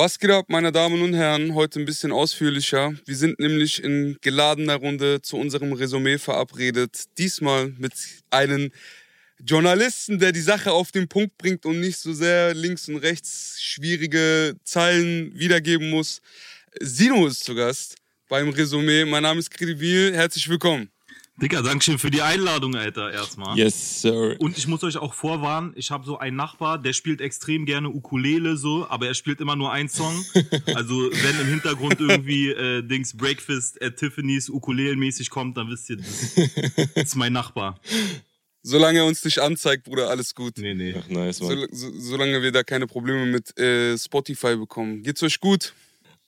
Was geht ab, meine Damen und Herren? Heute ein bisschen ausführlicher. Wir sind nämlich in geladener Runde zu unserem Resümee verabredet. Diesmal mit einem Journalisten, der die Sache auf den Punkt bringt und nicht so sehr links und rechts schwierige Zeilen wiedergeben muss. Sino ist zu Gast beim Resümee. Mein Name ist Credibil. Herzlich willkommen. Dicker, Dankeschön für die Einladung, Alter, erstmal. Yes, sir. Und ich muss euch auch vorwarnen, ich habe so einen Nachbar, der spielt extrem gerne Ukulele so, aber er spielt immer nur einen Song. Also wenn im Hintergrund irgendwie äh, Dings Breakfast at Tiffany's Ukulele-mäßig kommt, dann wisst ihr, das, das ist mein Nachbar. Solange er uns nicht anzeigt, Bruder, alles gut. Nee, nee. Ach, nice, Mann. So, so, solange wir da keine Probleme mit äh, Spotify bekommen. Geht's euch gut?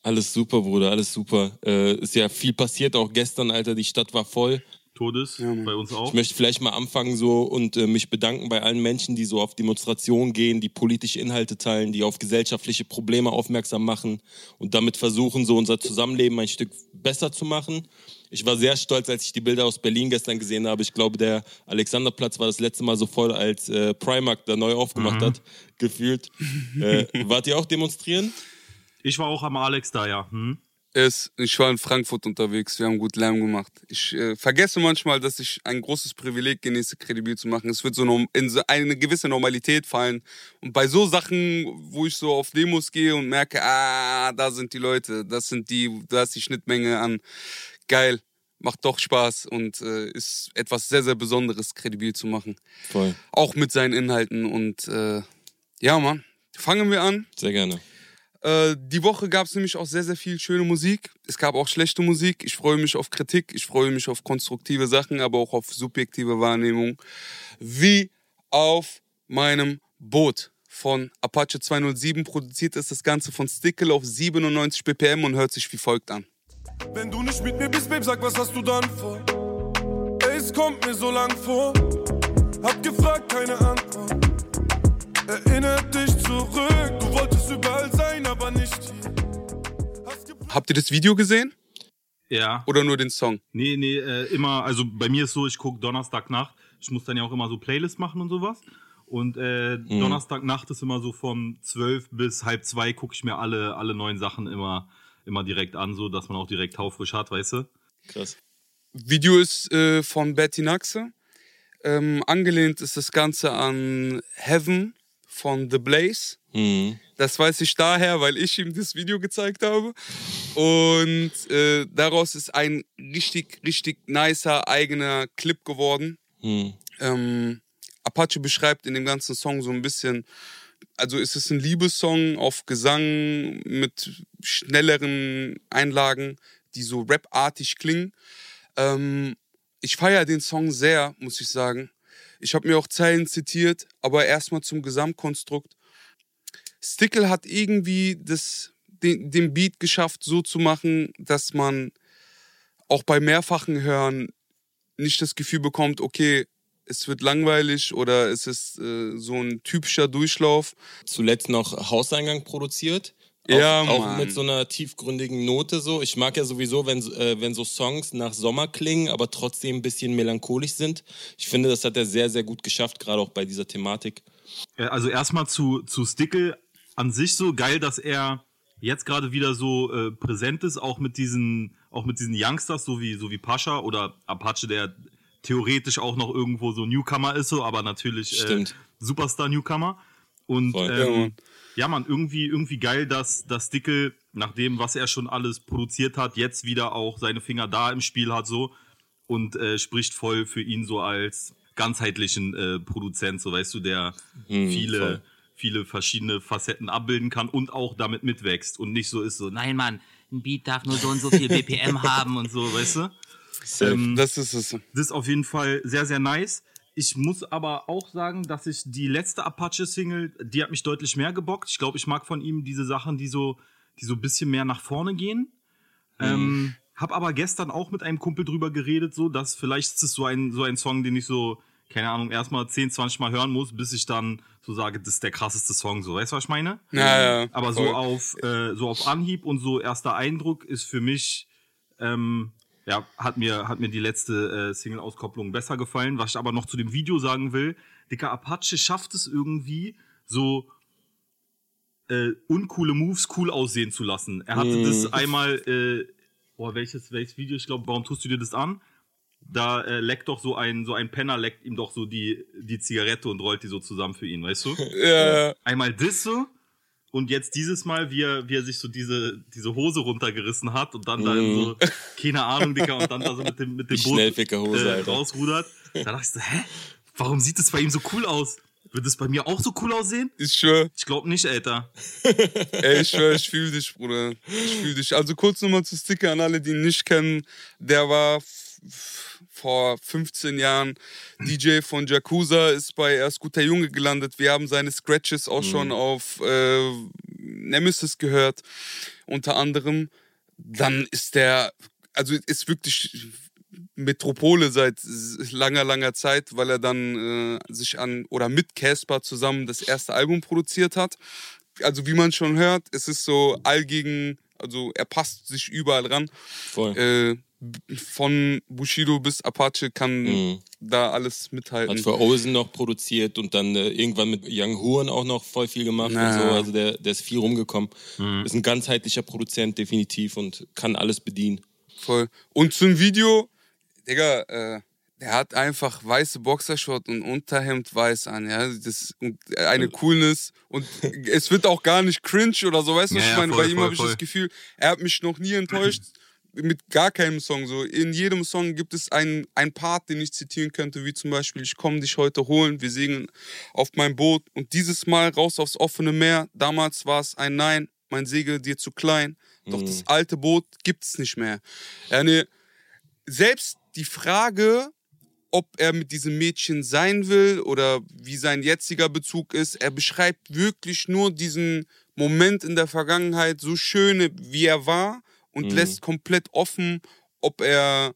Alles super, Bruder, alles super. Äh, ist ja viel passiert, auch gestern, Alter, die Stadt war voll. Todes, Ja, bei uns auch. Ich möchte vielleicht mal anfangen so und äh, mich bedanken bei allen Menschen, die so auf Demonstrationen gehen, die politische Inhalte teilen, die auf gesellschaftliche Probleme aufmerksam machen und damit versuchen, so unser Zusammenleben ein Stück besser zu machen. Ich war sehr stolz, als ich die Bilder aus Berlin gestern gesehen habe. Ich glaube, der Alexanderplatz war das letzte Mal so voll, als äh, Primark da neu aufgemacht hat, gefühlt. äh, wart ihr auch demonstrieren? Ich war auch am Alex da, ja. Hm? Es, ich war in Frankfurt unterwegs, wir haben gut Lärm gemacht. Ich äh, vergesse manchmal, dass ich ein großes Privileg genieße, kredibil zu machen. Es wird so in so eine gewisse Normalität fallen. Und bei so Sachen, wo ich so auf Demos gehe und merke, ah, da sind die Leute, das sind die, da ist die Schnittmenge an. Geil, macht doch Spaß und äh, ist etwas sehr, sehr Besonderes, kredibil zu machen. Voll, Auch mit seinen Inhalten und äh, ja, Mann. Fangen wir an. sehr gerne. Äh, die Woche gab es nämlich auch sehr, sehr viel schöne Musik. Es gab auch schlechte Musik. Ich freue mich auf Kritik, ich freue mich auf konstruktive Sachen, aber auch auf subjektive Wahrnehmung. Wie auf meinem Boot von Apache 207 produziert ist das Ganze von Stickle auf 97 BPM und hört sich wie folgt an. Wenn du nicht mit mir bist, Babe, sag, was hast du dann vor? Es kommt mir so lang vor. Hab gefragt, keine Antwort. Erinner dich zurück. Du wolltest überall sein, aber nicht hier. Habt ihr das Video gesehen Ja. oder nur den Song? Nee, nee, äh, immer, also bei mir ist so, ich gucke Donnerstagnacht. Ich muss dann ja auch immer so Playlists machen und sowas. Und äh, Donnerstagnacht ist immer so von 12 bis halb zwei gucke ich mir alle, alle neuen Sachen immer, immer direkt an, so dass man auch direkt taufrisch hat, weißt du? Krass. Video ist äh, von Betty Naxe. Ähm, angelehnt ist das Ganze an Heaven von The Blaze. Mhm. Das weiß ich daher, weil ich ihm das Video gezeigt habe. Und äh, daraus ist ein richtig, richtig nicer eigener Clip geworden. Mhm. Ähm, Apache beschreibt in dem ganzen Song so ein bisschen, also ist es ein Liebessong auf Gesang mit schnelleren Einlagen, die so rapartig klingen. Ähm, ich feiere den Song sehr, muss ich sagen. Ich habe mir auch Zeilen zitiert, aber erstmal zum Gesamtkonstrukt. Stickle hat irgendwie das, den, den Beat geschafft, so zu machen, dass man auch bei mehrfachen Hören nicht das Gefühl bekommt, okay, es wird langweilig oder es ist äh, so ein typischer Durchlauf. zuletzt noch Hauseingang produziert. Ja, auch, auch mit so einer tiefgründigen Note so. Ich mag ja sowieso, wenn, äh, wenn so Songs nach Sommer klingen, aber trotzdem ein bisschen melancholisch sind. Ich finde, das hat er sehr, sehr gut geschafft, gerade auch bei dieser Thematik. Also erstmal zu, zu Stickle an sich so geil, dass er jetzt gerade wieder so äh, präsent ist, auch mit diesen, auch mit diesen Youngsters, so wie, so wie Pascha oder Apache, der theoretisch auch noch irgendwo so Newcomer ist, so, aber natürlich äh. Superstar-Newcomer. Und Voll. Ja, ähm, Mann. Ja, man, irgendwie, irgendwie geil, dass, dass Stickle, nach dem, was er schon alles produziert hat, jetzt wieder auch seine Finger da im Spiel hat, so und äh, spricht voll für ihn so als ganzheitlichen äh, Produzent, so weißt du, der viele, voll. viele verschiedene Facetten abbilden kann und auch damit mitwächst und nicht so ist so, nein, Mann, ein Beat darf nur so und so viel BPM haben und so, weißt du? Ähm, Das ist es. das ist auf jeden Fall sehr, sehr nice. Ich muss aber auch sagen, dass ich die letzte Apache-Single, die hat mich deutlich mehr gebockt. Ich glaube, ich mag von ihm diese Sachen, die so, die so ein bisschen mehr nach vorne gehen. Ähm, hab aber gestern auch mit einem Kumpel drüber geredet, so, dass vielleicht ist es so ein, so ein Song, den ich so, keine Ahnung, erstmal 10, 20 Mal hören muss, bis ich dann so sage, das ist der krasseste Song, so. Weißt du, was ich meine? Ja, ja. Aber voll. so auf, äh, so auf Anhieb und so erster Eindruck ist für mich, ähm, ja, hat mir, hat mir die letzte äh, Single-Auskopplung besser gefallen. Was ich aber noch zu dem Video sagen will, Dicker Apache schafft es irgendwie, so äh, uncoole Moves cool aussehen zu lassen. Er hatte Mhm. das einmal, äh, boah, welches, welches Video? Ich glaube, warum tust du dir das an? Da äh, leckt doch so ein, so ein Penner leckt ihm doch so die, die Zigarette und rollt die so zusammen für ihn, weißt du? Ja, Einmal das so und jetzt dieses Mal, wie er, wie er sich so diese, diese Hose runtergerissen hat und dann da in so, keine Ahnung, Dicker, und dann da so mit dem, mit dem Die Boot äh, rausrudert. Da dachte ich so, hä? Warum sieht das bei ihm so cool aus? Wird es bei mir auch so cool aussehen? ich schwör. Ich glaube nicht, Alter. Ey, ich schwör, ich fühl dich, Bruder. Ich fühl dich. Also kurz nochmal zu Sticker an alle, die ihn nicht kennen. Der war vor 15 Jahren DJ von Jakuza, ist bei Erst Guter Junge gelandet. Wir haben seine Scratches auch schon auf äh, Nemesis gehört, unter anderem. Dann ist der, also ist wirklich Metropole seit langer, langer Zeit, weil er dann äh, sich an oder mit Casper zusammen das erste Album produziert hat. Also wie man schon hört, es ist so allgegen, also er passt sich überall ran. Voll. Äh, von Bushido bis Apache kann Mhm. da alles mithalten. Hat für Ozen noch produziert und dann äh, irgendwann mit Young Horn auch noch voll viel gemacht Na. und so. Also der, der ist viel rumgekommen. Ist ein ganzheitlicher Produzent definitiv und kann alles bedienen. Voll. Und zum Video, Digga, äh, der hat einfach weiße Boxershort und Unterhemd weiß an, ja. Das und eine Coolness. Und es wird auch gar nicht cringe oder so, weißt du, was Ja, ich meine? voll, Bei ihm habe ich das Gefühl, er hat mich noch nie enttäuscht. Mit gar keinem Song so. In jedem Song gibt es einen, einen Part, den ich zitieren könnte, wie zum Beispiel, ich komme dich heute holen, wir segeln auf mein Boot und dieses Mal raus aufs offene Meer. Damals war es ein Nein, mein Segel dir zu klein. Doch das alte Boot gibt's nicht mehr. Nee, selbst die Frage, ob er mit diesem Mädchen sein will oder wie sein jetziger Bezug ist, er beschreibt wirklich nur diesen Moment in der Vergangenheit, so schön wie er war und lässt komplett offen, ob er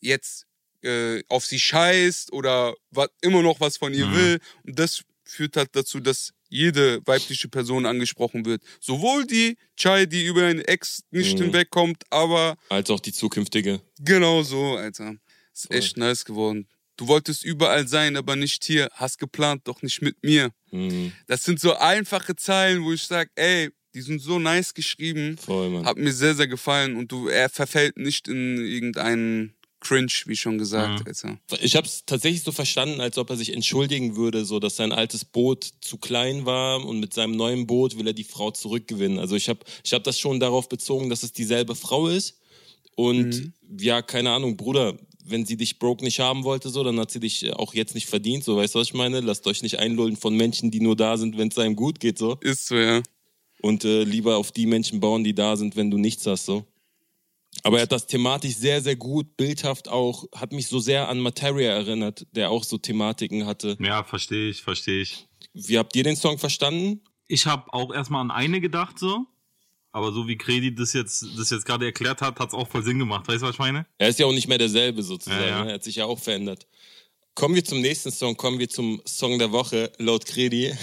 jetzt äh, auf sie scheißt oder wat, immer noch was von ihr will. Und das führt halt dazu, dass jede weibliche Person angesprochen wird. Sowohl die Chai, die über ihren Ex nicht hinwegkommt, aber Als auch die zukünftige. Genau so, Alter. Ist echt nice geworden. Du wolltest überall sein, aber nicht hier. Hast geplant, doch nicht mit mir. Mhm. Das sind so einfache Zeilen, wo ich sag, ey, die sind so nice geschrieben. Voll, Mann. Hat mir sehr, sehr gefallen. Und du, er verfällt nicht in irgendeinen Cringe, wie schon gesagt, Alter. Ich habe es tatsächlich so verstanden, als ob er sich entschuldigen würde, so dass sein altes Boot zu klein war und mit seinem neuen Boot will er die Frau zurückgewinnen. Also ich habe ich hab das schon darauf bezogen, dass es dieselbe Frau ist. Und ja, keine Ahnung, Bruder, wenn sie dich broke nicht haben wollte, so, dann hat sie dich auch jetzt nicht verdient. So, weißt du, was ich meine? Lasst euch nicht einlullen von Menschen, die nur da sind, wenn es einem gut geht, so. Ist so, ja. Und äh, lieber auf die Menschen bauen, die da sind, wenn du nichts hast, so. Aber er hat das thematisch sehr, sehr gut, bildhaft auch, hat mich so sehr an Materia erinnert, der auch so Thematiken hatte. Ja, verstehe ich, verstehe ich. Wie habt ihr den Song verstanden? Ich habe auch erstmal an eine gedacht, so. Aber so wie Kredi das jetzt, das jetzt gerade erklärt hat, hat's auch voll Sinn gemacht. Weißt du, was ich meine? Er ist ja auch nicht mehr derselbe sozusagen, Ja, ja. ne? er hat sich ja auch verändert. Kommen wir zum nächsten Song, kommen wir zum Song der Woche, laut Kredi.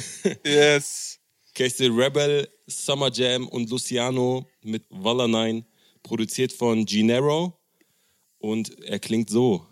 Yes. Casey Rebel, Summer Jam und Luciano mit Walla 9, produziert von Genero. Und er klingt so.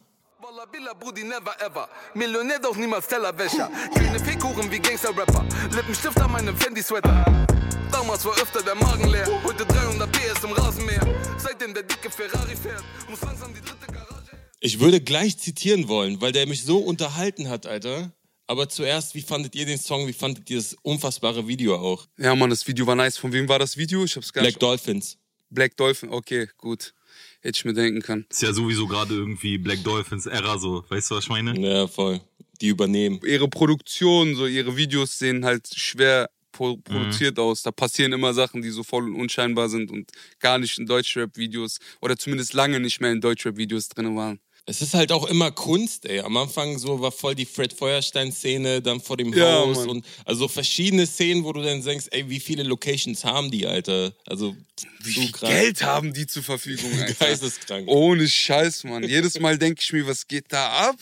Billa Brudi never ever. Millionär doch niemals Tellerwäscher. Keine Fekuchen wie Gangster-Rapper. Lippenstift an meinem Fendi-Sweater. Damals war öfter der Magen leer. Heute 300 PS im Rasenmäher. Seitdem der dicke Ferrari fährt, muss langsam die dritte Garage. Ich würde gleich zitieren wollen, weil der mich so unterhalten hat, Alter. Aber zuerst, wie fandet ihr den Song? Wie fandet ihr das unfassbare Video auch? Ja, Mann, das Video war nice. Von wem war das Video? Ich hab's gar Black nicht. Dolphins. Black Dolphin. Okay, gut. Hätte ich mir denken können. Ist ja sowieso gerade irgendwie Black Dolphins Era so. Weißt du, was ich meine? Ja, voll. Die übernehmen. ihre Produktion, so ihre Videos sehen halt schwer pro produziert aus. Da passieren immer Sachen, die so voll unscheinbar sind und gar nicht in Deutschrap-Videos oder zumindest lange nicht mehr in Deutschrap-Videos drin waren. Es ist halt auch immer Kunst, ey. Am Anfang so war voll die Fred Feuerstein-Szene, dann vor dem Ja, Haus Mann. und also verschiedene Szenen, wo du dann denkst, ey, wie viele Locations haben die, Alter? Also Wie so viel krass. Geld haben die zur Verfügung, Alter? Geisteskrank. Ohne Scheiß, Mann. Jedes Mal denke ich mir, was geht da ab?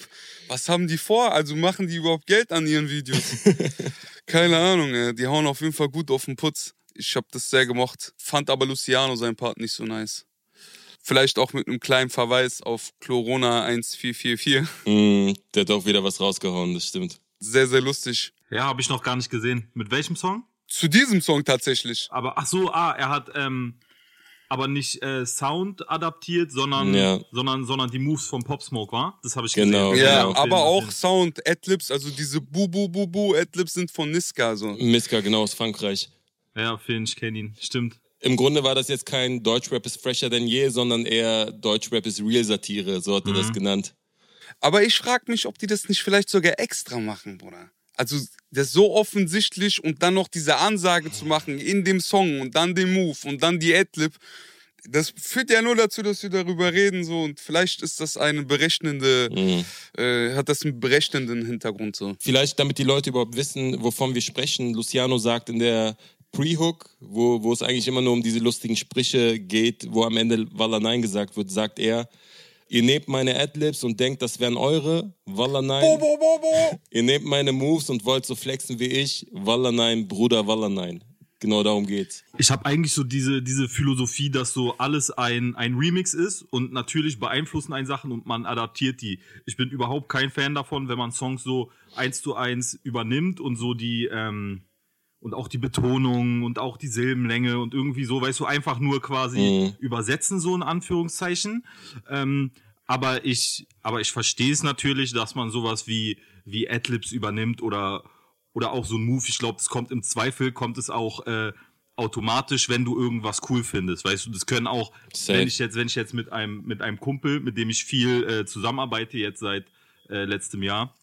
Was haben die vor? Also machen die überhaupt Geld an ihren Videos? Keine Ahnung, ey. die hauen auf jeden Fall gut auf den Putz. Ich habe das sehr gemocht. Fand aber Luciano seinen Part nicht so nice. Vielleicht auch mit einem kleinen Verweis auf Chlorona 1444. Mm, der hat auch wieder was rausgehauen, das stimmt. Sehr, sehr lustig. Ja, habe ich noch gar nicht gesehen. Mit welchem Song? Zu diesem Song tatsächlich. Aber ach so, ah, er hat ähm, aber nicht äh, Sound adaptiert, sondern Ja. sondern sondern die Moves vom Pop Smoke, war? Das habe ich Genau, gesehen. Ja, genau. aber auch Sound, Adlibs, also diese Bu Bu Bu Bu Adlibs sind von Niska so. Miska, genau, aus Frankreich. Ja, Finn, ich kenne ihn. Stimmt. Im Grunde war das jetzt kein Deutschrap ist fresher denn je, sondern eher Deutschrap ist Real Satire, so hat er Mhm. das genannt. Aber ich frage mich, ob die das nicht vielleicht sogar extra machen, Bruder. Also das so offensichtlich und dann noch diese Ansage zu machen in dem Song und dann den Move und dann die Adlib. Das führt ja nur dazu, dass wir darüber reden so und vielleicht ist das eine berechnende, Mhm. äh, hat das einen berechnenden Hintergrund so. Vielleicht, damit die Leute überhaupt wissen, wovon wir sprechen. Luciano sagt in der Pre-Hook, wo, wo es eigentlich immer nur um diese lustigen Sprüche geht, wo am Ende Walla Nein gesagt wird, sagt er, ihr nehmt meine Adlibs und denkt, das wären eure, Walla Nein. Bo, bo, bo, bo. Ihr nehmt meine Moves und wollt so flexen wie ich, Walla Nein, Bruder, Walla Nein. Genau darum geht's. Ich habe eigentlich so diese, diese Philosophie, dass so alles ein, ein Remix ist und natürlich beeinflussen einen Sachen und man adaptiert die. Ich bin überhaupt kein Fan davon, wenn man Songs so eins zu eins übernimmt und so die, ähm, und auch die Betonung und auch die Silbenlänge und irgendwie so, weißt du, einfach nur quasi übersetzen, so in Anführungszeichen. Ähm, aber ich, aber ich verstehe es natürlich, dass man sowas wie, wie Adlibs übernimmt oder, oder auch so ein Move. Ich glaube, es kommt im Zweifel, kommt es auch äh, automatisch, wenn du irgendwas cool findest. Weißt du, das können auch, Safe. wenn ich jetzt, wenn ich jetzt mit einem, mit einem Kumpel, mit dem ich viel äh, zusammenarbeite, jetzt seit äh, letztem Jahr,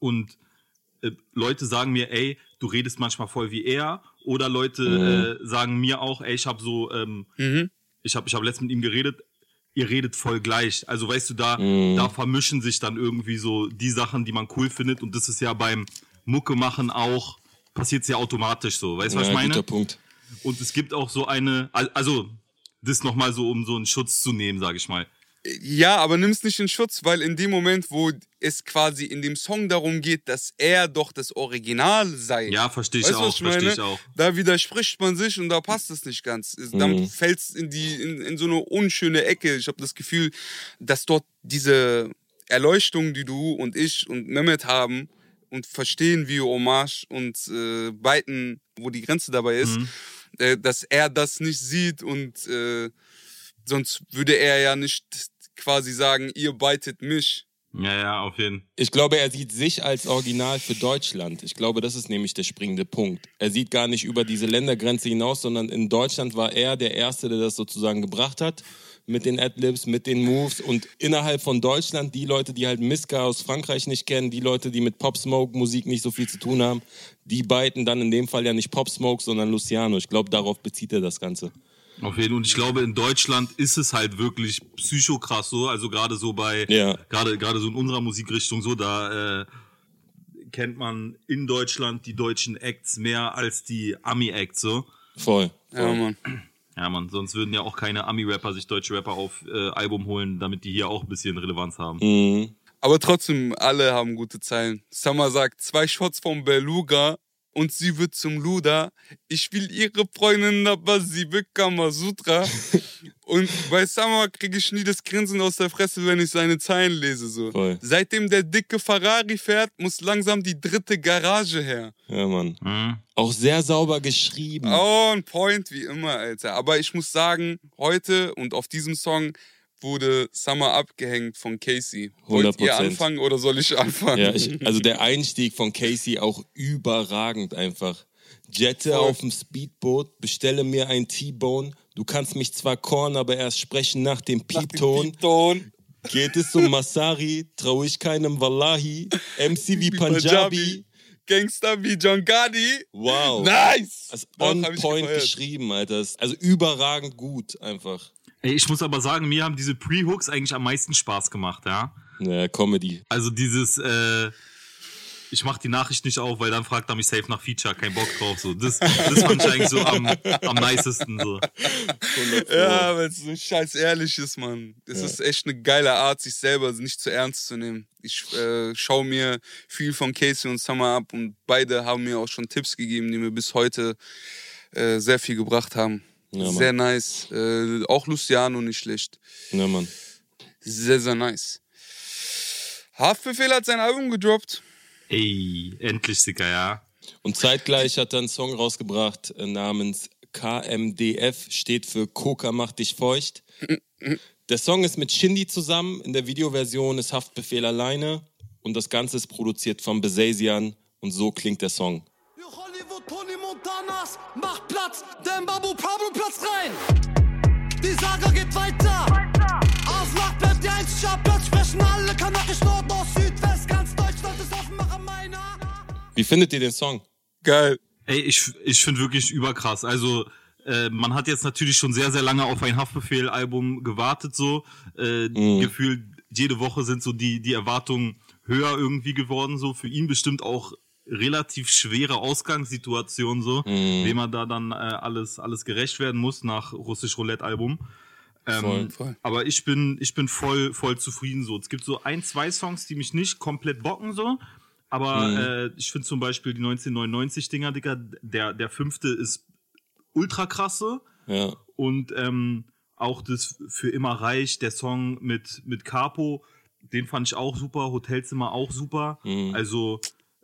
und äh, Leute sagen mir, ey, du redest manchmal voll wie er, oder Leute äh, sagen mir auch, ey, ich habe so, ähm, Mhm. ich habe ich hab letztens mit ihm geredet, ihr redet voll gleich. Also weißt du, da, Mhm. da vermischen sich dann irgendwie so die Sachen, die man cool findet. Und das ist ja beim Mucke machen auch, passiert ja automatisch so. Weißt du, was ich Ja, meine? guter Punkt. Und es gibt auch so eine, al- also das nochmal so, um so einen Schutz zu nehmen, sage ich mal. Ja, aber nimm's nicht in Schutz, weil in dem Moment, wo es quasi in dem Song darum geht, dass er doch das Original sei. Ja, verstehe ich Weißt auch, verstehe ich auch. Da widerspricht man sich und da passt es nicht ganz. Es- Dann Mhm. fällt's in die in, in so eine unschöne Ecke. Ich habe das Gefühl, dass dort diese Erleuchtung, die du und ich und Mehmet haben und verstehen, wie Hommage und äh, beiten, wo die Grenze dabei ist, Mhm. äh, dass er das nicht sieht und äh, sonst würde er ja nicht quasi sagen, ihr beitet mich. Ja, ja, auf jeden Fall. Ich glaube, er sieht sich als Original für Deutschland. Ich glaube, das ist nämlich der springende Punkt. Er sieht gar nicht über diese Ländergrenze hinaus, sondern in Deutschland war er der Erste, der das sozusagen gebracht hat. Mit den Adlibs, mit den Moves und innerhalb von Deutschland die Leute, die halt Miska aus Frankreich nicht kennen, die Leute, die mit Pop Smoke Musik nicht so viel zu tun haben, die beiten dann in dem Fall ja nicht Pop Smoke, sondern Luciano. Ich glaube, darauf bezieht er das Ganze. Auf jeden Fall. Und ich glaube, in Deutschland ist es halt wirklich psychokrass so. Also gerade so bei, Ja. gerade, gerade so in unserer Musikrichtung so, da äh, kennt man in Deutschland die deutschen Acts mehr als die Ami-Acts so. Voll. Ja, Mann. Ja, man, sonst würden ja auch keine Ami-Rapper sich deutsche Rapper auf äh, Album holen, damit die hier auch ein bisschen Relevanz haben. Mhm. Aber trotzdem, alle haben gute Zeilen. Summer sagt, zwei Shots vom Beluga und sie wird zum Luda. Ich will ihre Freundin, aber sie will Kamasutra. und bei Summer kriege ich nie das Grinsen aus der Fresse, wenn ich seine Zeilen lese. So. Voll. Seitdem der dicke Ferrari fährt, muss langsam die dritte Garage her. Ja, Mann. Mhm. Auch sehr sauber geschrieben. On point wie immer, Alter. Aber ich muss sagen, heute und auf diesem Song wurde Summer abgehängt von Casey. Wollt ihr 100%. anfangen oder soll ich anfangen? Ja, ich, also der Einstieg von Casey auch überragend einfach. Jette Voll. auf dem Speedboot, bestelle mir ein T-Bone. Du kannst mich zwar korn, aber erst sprechen nach dem Piepton. Ton. Geht es um Masari, trau ich keinem Wallahi. MC wie Punjabi. Gangster wie John Gotti. Wow. Nice! Also on point gefeiert. geschrieben, Alter. Also überragend gut einfach. Ey, ich muss aber sagen, mir haben diese Pre-Hooks eigentlich am meisten Spaß gemacht, ja. Naja, Comedy. Also dieses, äh, ich mach die Nachricht nicht auf, weil dann fragt er mich safe nach Feature, kein Bock drauf. So, das, das fand ich eigentlich so am, am nicesten. So. Ja, weil es so scheiß ehrlich ist, Mann. Es ist echt eine geile Art, sich selber nicht zu ernst zu nehmen. Ich äh, schaue mir viel von Casey und Summer ab und beide haben mir auch schon Tipps gegeben, die mir bis heute äh, sehr viel gebracht haben. Ja, sehr nice. Äh, auch Luciano nicht schlecht. Ja, Mann. Sehr, sehr nice. Haftbefehl hat sein Album gedroppt. Ey, endlich, Sicker, ja. Und zeitgleich hat er einen Song rausgebracht äh, namens KMDF, steht für Coca macht dich feucht. Der Song ist mit Shindy zusammen, in der Videoversion ist Haftbefehl alleine und das Ganze ist produziert von Besasian und so klingt der Song. Tony Montanas, macht Platz, denn Babu Pablo Platz rein. Die Saga geht weiter. Auslach bleibt die Eins, Platz sprechen alle Kanakisch Nord, Nord, Südwest, ganz Deutschland ist offen, mache meiner. Wie findet ihr den Song? Geil. Ey, ich, ich finde wirklich überkrass. Also, äh, man hat jetzt natürlich schon sehr, sehr lange auf ein Haftbefehl-Album gewartet, so. Äh, Mhm. Gefühlt jede Woche sind so die, die Erwartungen höher irgendwie geworden, so. Für ihn bestimmt auch relativ schwere Ausgangssituation, so. Mhm. Wem er da dann äh, alles, alles gerecht werden muss nach Russisch Roulette-Album. Ähm, Voll, voll. Aber ich bin, ich bin voll, voll zufrieden so. Es gibt so ein, zwei Songs, die mich nicht komplett bocken so. Aber Mhm. äh, ich finde zum Beispiel die 1999-Dinger, Digga, der, der fünfte ist ultra krasse. Ja. Und ähm, auch das für immer reich, der Song mit, mit Capo, den fand ich auch super, Hotelzimmer auch super. Mhm. Also,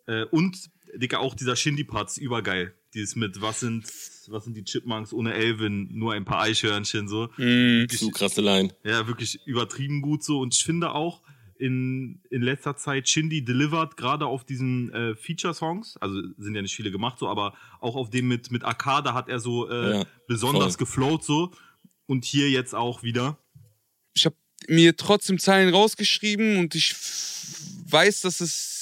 äh, und, Digga, auch dieser Shindy-Parts, übergeil. Dieses mit, was sind, was sind die Chipmunks ohne Elvin, nur ein paar Eichhörnchen, so. Mhm. Zu krasse Line. Ja, wirklich übertrieben gut so. Und ich finde auch in, in letzter Zeit Shindy delivered, gerade auf diesen äh, Feature-Songs, also sind ja nicht viele gemacht so, aber auch auf dem mit, mit AK, da hat er so äh, Ja, besonders voll. geflowt so. Und hier jetzt auch wieder. ich habe mir trotzdem Zeilen rausgeschrieben und ich weiß, dass es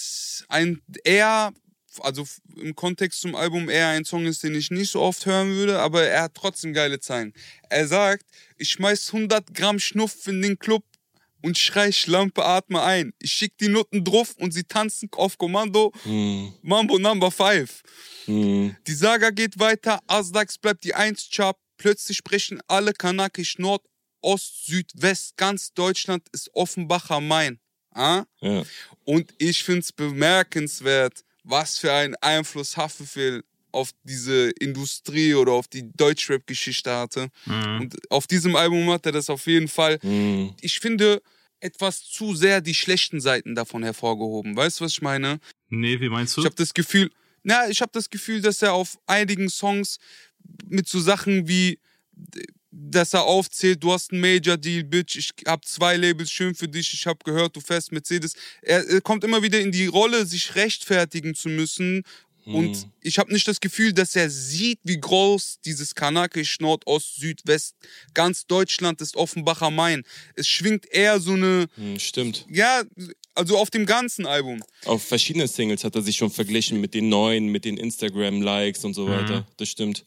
ein eher, also im Kontext zum Album eher ein Song ist, den ich nicht so oft hören würde, aber er hat trotzdem geile Zeilen. Er sagt, ich schmeiß 100 Gramm Schnuff in den Club und schrei Schlampe, atme ein. Ich schick die Nutten drauf und sie tanzen auf Kommando. Mhm. Mambo Number 5. Mhm. Die Saga geht weiter, Asdax bleibt die 1 Chart. Plötzlich sprechen alle Kanakisch Nord, Ost, Süd, West. Ganz Deutschland ist Offenbacher Main. Ah? Ja. Und ich find's bemerkenswert, was für einen Einfluss Haftbefehl auf diese Industrie oder auf die Deutschrap-Geschichte hatte. Und auf diesem Album hat er das auf jeden Fall. Mhm. Ich finde etwas zu sehr die schlechten Seiten davon hervorgehoben. Weißt du, was ich meine? Nee, wie meinst du? Ich habe das Gefühl, na, ich habe das Gefühl, dass er auf einigen Songs mit so Sachen wie, dass er aufzählt, du hast einen Major Deal, Bitch, ich hab zwei Labels, schön für dich, ich hab gehört, du fährst Mercedes. Er, er kommt immer wieder in die Rolle, sich rechtfertigen zu müssen. Und ich habe nicht das Gefühl, dass er sieht, wie groß dieses Kanakisch Nord, Ost, Süd, West, ganz Deutschland ist Offenbacher Main. Es schwingt eher so eine, Mhm, Stimmt. ja, also auf dem ganzen Album. Auf verschiedenen Singles hat er sich schon verglichen mit den neuen, mit den Instagram-Likes und so Mhm. weiter. Das stimmt.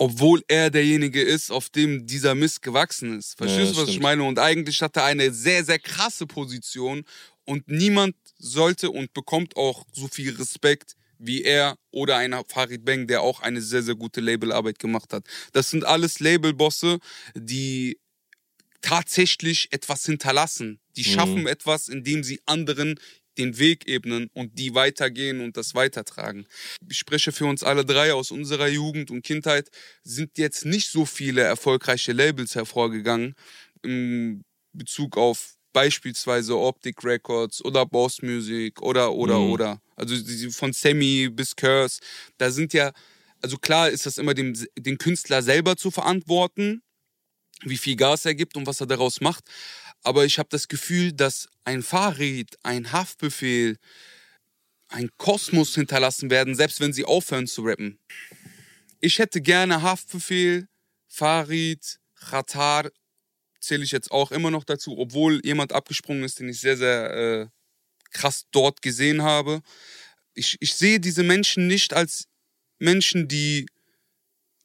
Obwohl er derjenige ist, auf dem dieser Mist gewachsen ist. Verstehst Ja, du, was ich stimmt. meine? Und eigentlich hat er eine sehr, sehr krasse Position und niemand sollte und bekommt auch so viel Respekt wie er oder einer Farid Bang, der auch eine sehr, sehr gute Labelarbeit gemacht hat. Das sind alles Labelbosse, die tatsächlich etwas hinterlassen. Die schaffen etwas, indem sie anderen den Weg ebnen und die weitergehen und das weitertragen. Ich spreche für uns alle drei aus unserer Jugend und Kindheit, sind jetzt nicht so viele erfolgreiche Labels hervorgegangen im Bezug auf beispielsweise Optic Records oder Boss Music oder, oder, Mhm. oder. Also von Sammy bis Curse, da sind ja, also klar ist das immer dem, dem Künstler selber zu verantworten, wie viel Gas er gibt und was er daraus macht. Aber ich habe das Gefühl, dass ein Fahrrad, ein Haftbefehl, ein Kosmos hinterlassen werden, selbst wenn sie aufhören zu rappen. Ich hätte gerne Haftbefehl, Farid, Khatar, zähle ich jetzt auch immer noch dazu, obwohl jemand abgesprungen ist, den ich sehr, sehr äh, krass dort gesehen habe. Ich, ich sehe diese Menschen nicht als Menschen, die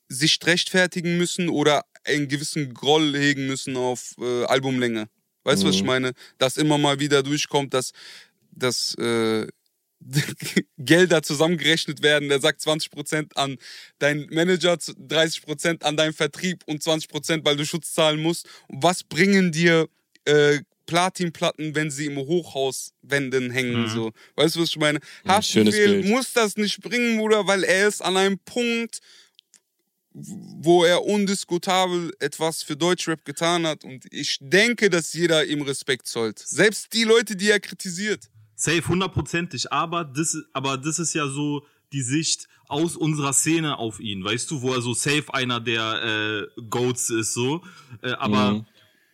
sich rechtfertigen müssen oder einen gewissen Groll hegen müssen auf äh, Albumlänge. Weißt du, was ich Mhm. meine? Dass immer mal wieder durchkommt, dass, dass äh, Gelder zusammengerechnet werden. Der sagt 20% an deinen Manager, 30% an deinen Vertrieb und 20%, weil du Schutz zahlen musst. Und was bringen dir äh, Platinplatten, wenn sie im Hochhauswänden hängen? Mhm. So. Weißt du, was ich meine? Mhm, Haftbefehl muss das nicht bringen, Bruder, weil er ist an einem Punkt, wo er undiskutabel etwas für Deutschrap getan hat. Und ich denke, dass jeder ihm Respekt zollt. Selbst die Leute, die er kritisiert. Safe, hundertprozentig. Aber das, aber das ist ja so die Sicht aus unserer Szene auf ihn, weißt du, wo er so safe einer der äh, Goats ist, so. Äh, aber Mhm.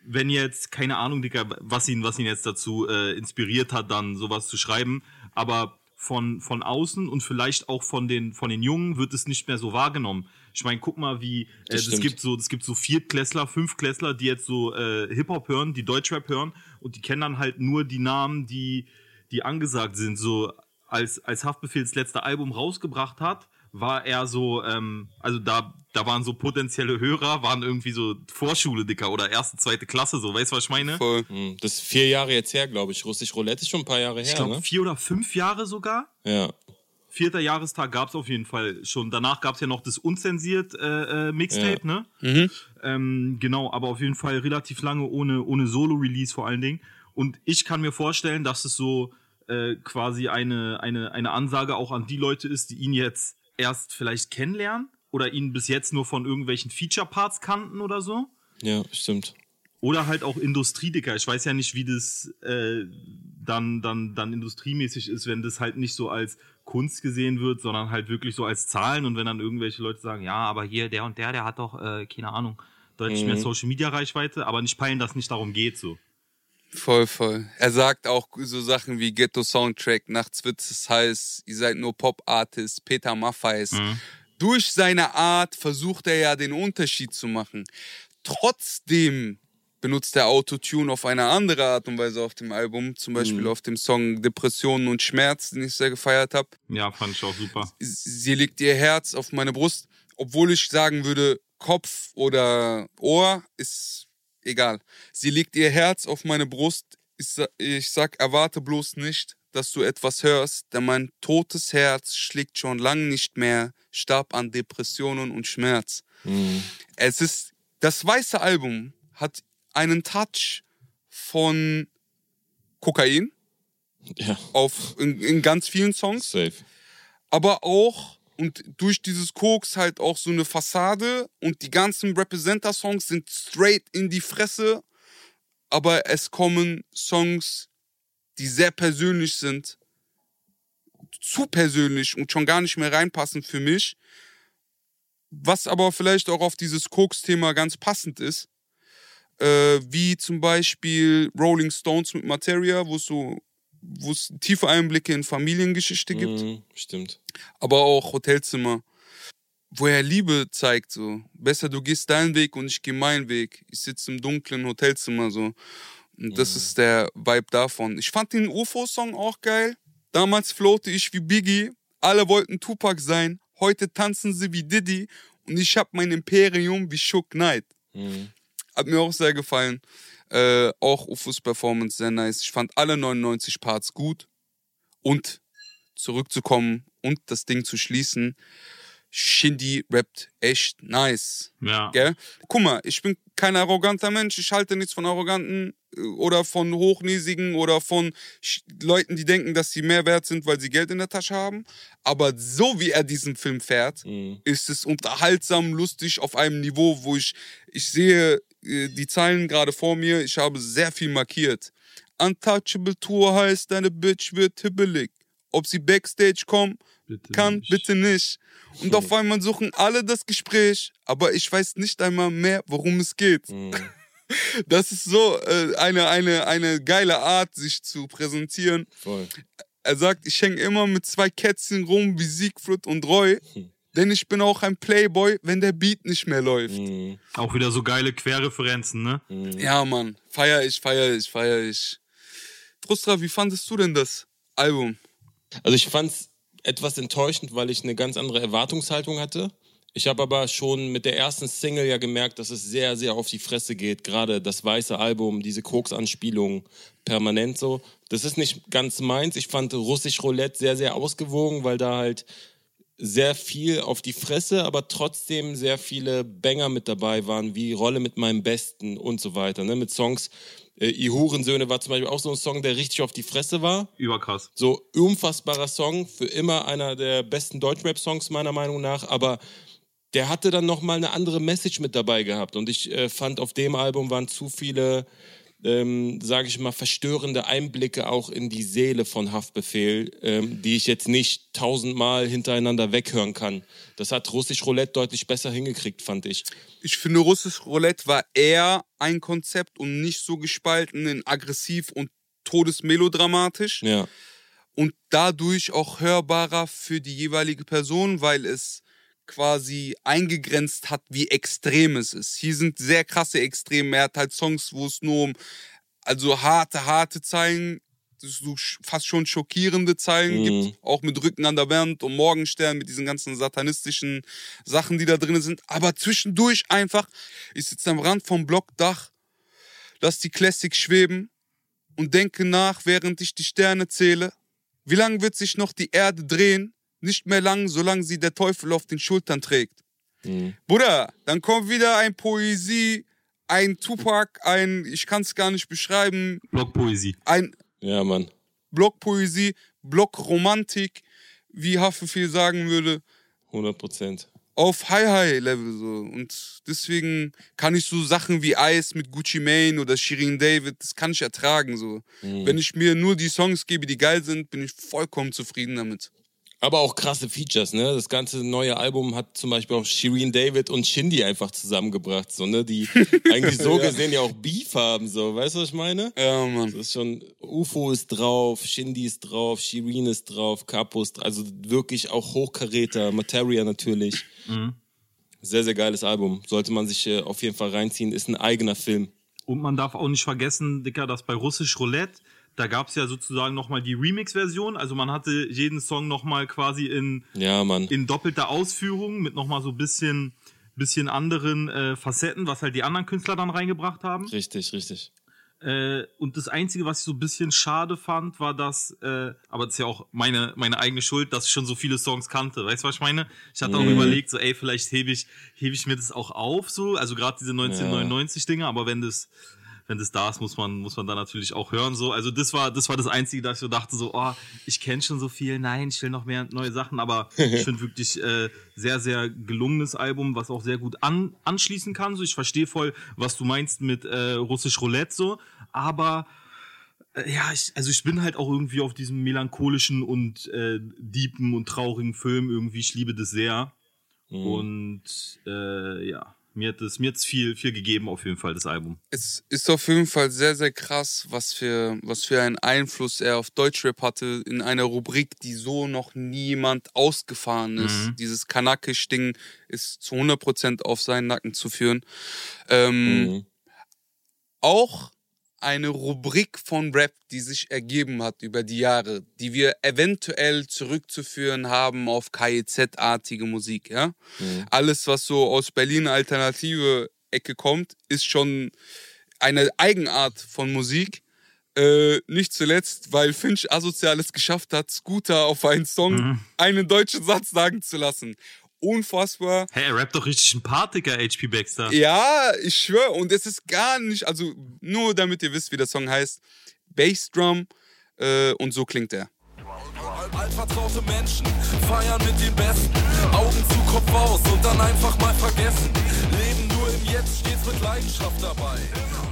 wenn jetzt, keine Ahnung, Dicker, was ihn, was ihn jetzt dazu äh, inspiriert hat, dann sowas zu schreiben, aber von, von außen und vielleicht auch von den, von den Jungen wird es nicht mehr so wahrgenommen. Ich meine, guck mal, wie äh, es gibt so, es gibt so Viertklässler, Fünftklässler, die jetzt so äh, Hip-Hop hören, die Deutschrap hören und die kennen dann halt nur die Namen, die, die angesagt sind. So als, als Haftbefehls letzte Album rausgebracht hat, war er so, ähm, also da, da waren so potenzielle Hörer, waren irgendwie so Vorschule, Dicker, oder erste, zweite Klasse, so, weißt du, was ich meine? Voll. Hm, Das ist vier Jahre jetzt her, glaube ich. Russisch Roulette ist schon ein paar Jahre Ich her, glaube, ne? vier oder fünf Jahre sogar. Ja. Vierter Jahrestag gab's auf jeden Fall schon. Danach gab's ja noch das unzensiert äh, äh, Mixtape, ne? Mhm. Ähm, genau, aber auf jeden Fall relativ lange ohne, ohne Solo-Release vor allen Dingen. Und ich kann mir vorstellen, dass es so äh, quasi eine, eine, eine Ansage auch an die Leute ist, die ihn jetzt erst vielleicht kennenlernen oder ihn bis jetzt nur von irgendwelchen Feature-Parts kannten oder so. Ja, stimmt. Oder halt auch Industriedicker. Ich weiß ja nicht, wie das äh, dann, dann, dann industriemäßig ist, wenn das halt nicht so als Kunst gesehen wird, sondern halt wirklich so als Zahlen. Und wenn dann irgendwelche Leute sagen, ja, aber hier der und der, der hat doch, äh, keine Ahnung, deutlich mehr Social Media Reichweite, aber nicht peilen, dass nicht darum geht so. Voll, voll. Er sagt auch so Sachen wie Ghetto Soundtrack, Nachts wird es heiß, ihr seid nur Pop-Artist, Peter Maffeis. Durch seine Art versucht er ja den Unterschied zu machen. Trotzdem benutzt er Autotune auf eine andere Art und Weise auf dem Album, zum Beispiel auf dem Song Depressionen und Schmerz, den ich sehr gefeiert habe. Ja, fand ich auch super. Sie legt ihr Herz auf meine Brust, obwohl ich sagen würde, Kopf oder Ohr ist egal. Sie legt ihr Herz auf meine Brust. Ich, ich sag, erwarte bloß nicht, dass du etwas hörst, denn mein totes Herz schlägt schon lang nicht mehr, starb an Depressionen und Schmerz. Es ist, das weiße Album hat einen Touch von Kokain Ja, auf, in, in ganz vielen Songs. Safe. aber auch und durch dieses Koks halt auch so eine Fassade und die ganzen Representer-Songs sind straight in die Fresse, aber es kommen Songs, die sehr persönlich sind, zu persönlich und schon gar nicht mehr reinpassen für mich, was aber vielleicht auch auf dieses Koks-Thema ganz passend ist, äh, wie zum Beispiel Rolling Stones mit Materia, wo es so wo es tiefe Einblicke in Familiengeschichte gibt Mhm, stimmt. aber auch Hotelzimmer, wo er Liebe zeigt, so. Besser du gehst deinen Weg und ich gehe meinen Weg. Ich sitze im dunklen Hotelzimmer, so. Und das ist der Vibe davon. Ich fand den UFO-Song auch geil. Damals floate ich wie Biggie. Alle wollten Tupac sein. Heute tanzen sie wie Diddy. Und ich hab mein Imperium wie Shook Knight. Hat mir auch sehr gefallen. Äh, auch Ufos Performance sehr nice. Ich fand alle 99 Parts gut. Und zurückzukommen und das Ding zu schließen. Shindy rappt echt nice. Ja. Gell? Guck mal, ich bin kein arroganter Mensch. Ich halte nichts von Arroganten äh, oder von Hochnäsigen oder von Sch- Leuten, die denken, dass sie mehr wert sind, weil sie Geld in der Tasche haben. Aber so wie er diesen Film fährt, ist es unterhaltsam, lustig auf einem Niveau, wo ich, ich sehe die Zeilen gerade vor mir. Ich habe sehr viel markiert. Untouchable Tour heißt, deine Bitch wird hibbelig. Ob sie Backstage kommen, Bitte kann, nicht. bitte nicht. Und auf einmal suchen alle das Gespräch, aber ich weiß nicht einmal mehr, worum es geht. Das ist so äh, eine, eine, eine geile Art, sich zu präsentieren. Voll. Er sagt, ich hänge immer mit zwei Kätzchen rum wie Siegfried und Roy, denn ich bin auch ein Playboy, wenn der Beat nicht mehr läuft. Auch wieder so geile Querreferenzen, ne? Ja, Mann, feier ich, feier ich, feier ich. Frustra, wie fandest du denn das Album? Also ich fand's etwas enttäuschend, weil ich eine ganz andere Erwartungshaltung hatte. Ich habe aber schon mit der ersten Single ja gemerkt, dass es sehr, sehr auf die Fresse geht. Gerade das weiße Album, diese Koks-Anspielung permanent so. Das ist nicht ganz meins. Ich fand Russisch Roulette sehr, sehr ausgewogen, weil da halt sehr viel auf die Fresse, aber trotzdem sehr viele Banger mit dabei waren, wie Rolle mit meinem Besten und so weiter. Ne? Mit Songs, äh, Hurensöhne war zum Beispiel auch so ein Song, der richtig auf die Fresse war. Überkrass. So unfassbarer Song, für immer einer der besten Deutschrap-Songs meiner Meinung nach, aber der hatte dann nochmal eine andere Message mit dabei gehabt und ich äh, fand auf dem Album waren zu viele ähm, sage ich mal, verstörende Einblicke auch in die Seele von Haftbefehl, ähm, die ich jetzt nicht tausendmal hintereinander weghören kann. Das hat Russisch Roulette deutlich besser hingekriegt, fand ich. Ich finde, Russisch Roulette war eher ein Konzept und nicht so gespalten in aggressiv und todesmelodramatisch. Ja. und dadurch auch hörbarer für die jeweilige Person, weil es quasi eingegrenzt hat, wie extrem es ist. Hier sind sehr krasse Extreme. Er hat halt Songs, wo es nur um also harte, harte Zeilen, so fast schon schockierende Zeilen Mhm. gibt, auch mit Rücken an der Wand und Morgenstern, mit diesen ganzen satanistischen Sachen, die da drin sind. Aber zwischendurch einfach, ich sitze am Rand vom Blockdach, lass die Classics schweben und denke nach, während ich die Sterne zähle. Wie lang wird sich noch die Erde drehen? Nicht mehr lang, solange sie der Teufel auf den Schultern trägt. Mhm. Bruder, dann kommt wieder ein Poesie, ein Tupac, ein, ich kann es gar nicht beschreiben, Blockpoesie. ein Ja, Mann. Blockpoesie, Blockromantik, wie Haftbefehl sagen würde, 100 Prozent. auf High-High-Level so. Und deswegen kann ich so Sachen wie Ice mit Gucci Mane oder Shirin David, das kann ich ertragen so. Wenn ich mir nur die Songs gebe, die geil sind, bin ich vollkommen zufrieden damit. Aber auch krasse Features, ne? Das ganze neue Album hat zum Beispiel auch Shireen David und Shindy einfach zusammengebracht, so, ne? Die eigentlich so gesehen ja auch Beef haben, so. Weißt du, was ich meine? Ja, Mann. Das ist schon, UFO ist drauf, Shindy ist drauf, Shireen ist drauf, Capo ist drauf, also wirklich auch Hochkaräter, Materia natürlich. Sehr, sehr geiles Album. Sollte man sich äh, auf jeden Fall reinziehen. Ist ein eigener Film. Und man darf auch nicht vergessen, Dicker, dass bei Russisch Roulette, da gab es ja sozusagen nochmal die Remix-Version. Also man hatte jeden Song nochmal quasi in, Ja, Mann. in doppelter Ausführung mit nochmal so bisschen, bisschen anderen äh, Facetten, was halt die anderen Künstler dann reingebracht haben. Richtig, richtig. Äh, und das Einzige, was ich so ein bisschen schade fand, war, dass, äh, aber das ist ja auch meine, meine eigene Schuld, dass ich schon so viele Songs kannte. Weißt du, was ich meine? Ich hatte auch Mhm. überlegt, so, ey, vielleicht hebe ich, hebe ich mir das auch auf, so, also gerade diese 1999-Dinger, aber wenn das, wenn das da ist, muss man, muss man da natürlich auch hören, so. Also das war, das war das Einzige, dass ich so dachte, so, oh, ich kenne schon so viel, nein, ich will noch mehr neue Sachen, aber ich finde wirklich äh, sehr, sehr gelungenes Album, was auch sehr gut an, anschließen kann. So, ich verstehe voll, was du meinst mit äh, Russisch Roulette, so, aber äh, ja, ich, also ich bin halt auch irgendwie auf diesem melancholischen und äh, deepen und traurigen Film irgendwie. Ich liebe das sehr. Und äh, ja, mir hat es mir hat's viel, viel gegeben auf jeden Fall, das Album. Es ist auf jeden Fall sehr, sehr krass, was für, was für einen Einfluss er auf Deutschrap hatte in einer Rubrik, die so noch niemand ausgefahren ist. Dieses Kanakisch-Ding ist zu 100% auf seinen Nacken zu führen. Ähm, Mhm. auch eine Rubrik von Rap, die sich ergeben hat über die Jahre, die wir eventuell zurückzuführen haben auf KIZ-artige Musik, ja. Alles, was so aus Berlin alternative Ecke kommt, ist schon eine Eigenart von Musik. Äh, nicht zuletzt, weil Finch Asoziales geschafft hat, Scooter auf einen Song einen deutschen Satz sagen zu lassen. Unfassbar. Hey, er rappt doch richtig ein Partiker, HP Baxter. Ja, ich schwöre. Und es ist gar nicht, also nur damit ihr wisst, wie der Song heißt. Bassdrum äh, und so klingt er. Altvertraute Menschen feiern mit den Besten. Augen zu, Kopf aus und dann einfach mal vergessen. Leben nur im Jetzt, stets mit Leidenschaft dabei.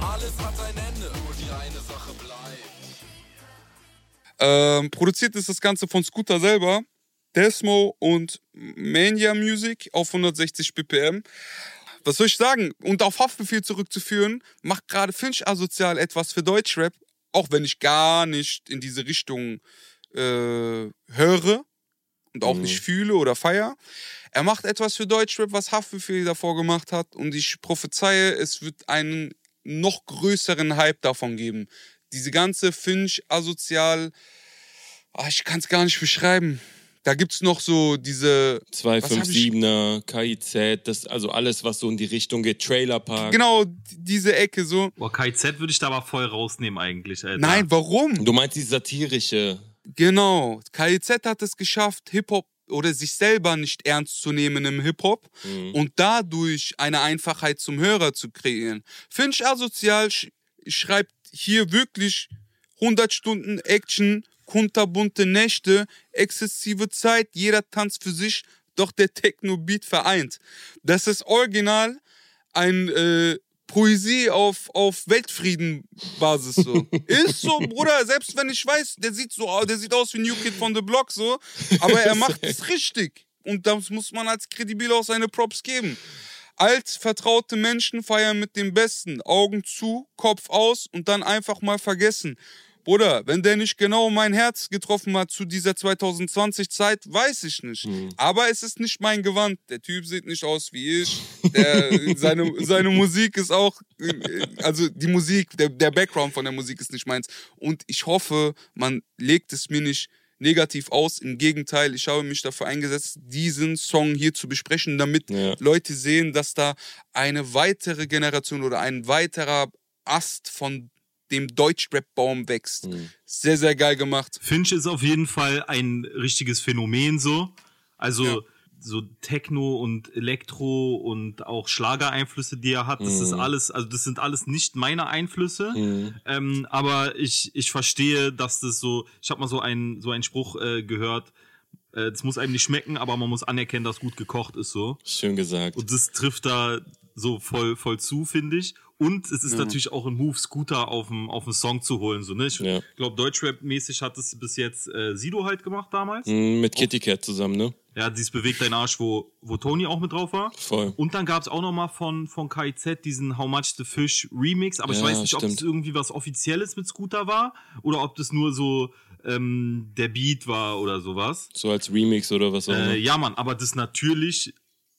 Alles hat ein Ende, nur die eine Sache bleibt. Ähm, produziert ist das Ganze von Scooter selber, Desmo und Mania Music auf 160 BPM. Was soll ich sagen? Und auf Haftbefehl zurückzuführen, macht gerade Finch asozial etwas für Deutschrap, auch wenn ich gar nicht in diese Richtung äh, höre und auch nicht fühle oder feier. Er macht etwas für Deutschrap, was Haftbefehl davor gemacht hat und ich prophezeie, es wird einen noch größeren Hype davon geben. Diese ganze Finch asozial, ah, ich kann es gar nicht beschreiben. Da gibt's noch so diese was hab ich- 257er, KIZ, das, also alles, was so in die Richtung geht, Trailerpark. Genau, diese Ecke so. Boah, KZ würde ich da aber voll rausnehmen eigentlich, Alter. Nein, warum? Du meinst die satirische. Genau. KIZ hat es geschafft, Hip-Hop oder sich selber nicht ernst zu nehmen im Hip-Hop und dadurch eine Einfachheit zum Hörer zu kreieren. Finch Asozial sch schreibt hier wirklich 100 Stunden Action, kunterbunte Nächte, exzessive Zeit, jeder tanzt für sich, doch der Techno-Beat vereint. Das ist original ein äh, Poesie auf, auf Weltfrieden-Basis so. Ist so, Bruder, selbst wenn ich weiß, der sieht so, der sieht aus wie New Kid von The Block so, aber er macht es richtig. Und das muss man als kredibil auch seine Props geben. Als vertraute Menschen feiern mit dem Besten. Augen zu, Kopf aus und dann einfach mal vergessen. Bruder, wenn der nicht genau mein Herz getroffen hat zu dieser 2020-Zeit, weiß ich nicht. Aber es ist nicht mein Gewand. Der Typ sieht nicht aus wie ich. Der, seine, seine Musik ist auch, äh, also die Musik, der, der Background von der Musik ist nicht meins. Und ich hoffe, man legt es mir nicht negativ aus. Im Gegenteil, ich habe mich dafür eingesetzt, diesen Song hier zu besprechen, damit Ja. Leute sehen, dass da eine weitere Generation oder ein weiterer Ast von dem Deutschrap-Baum wächst. Mhm. Sehr, sehr geil gemacht. Finch ist auf jeden Fall ein richtiges Phänomen so. Also Ja. so Techno und Elektro und auch Schlagereinflüsse, die er hat, das ist alles, also das sind alles nicht meine Einflüsse. Ähm, aber ich, ich verstehe, dass das so, ich habe mal so einen, so einen Spruch äh, gehört, äh, es muss einem nicht schmecken, aber man muss anerkennen, dass gut gekocht ist so. Schön gesagt. Und das trifft da so voll, voll zu, finde ich. Und es ist natürlich auch ein Move, Scooter auf dem auf dem Song zu holen. So, ne? Ich Ja. glaube, Deutschrap-mäßig hat es bis jetzt äh, Sido halt gemacht damals. Mm, Mit Kitty Cat zusammen, ne? Ja, dieses Bewegt dein Arsch, wo, wo Tony auch mit drauf war. Voll. Und dann gab's auch noch mal von, von KIZ diesen How Much the Fish Remix. Aber ich Ja, weiß nicht, ob stimmt. es irgendwie was Offizielles mit Scooter war oder ob das nur so ähm, der Beat war oder sowas. So als Remix oder was auch immer. Äh, ja, Mann, aber das natürlich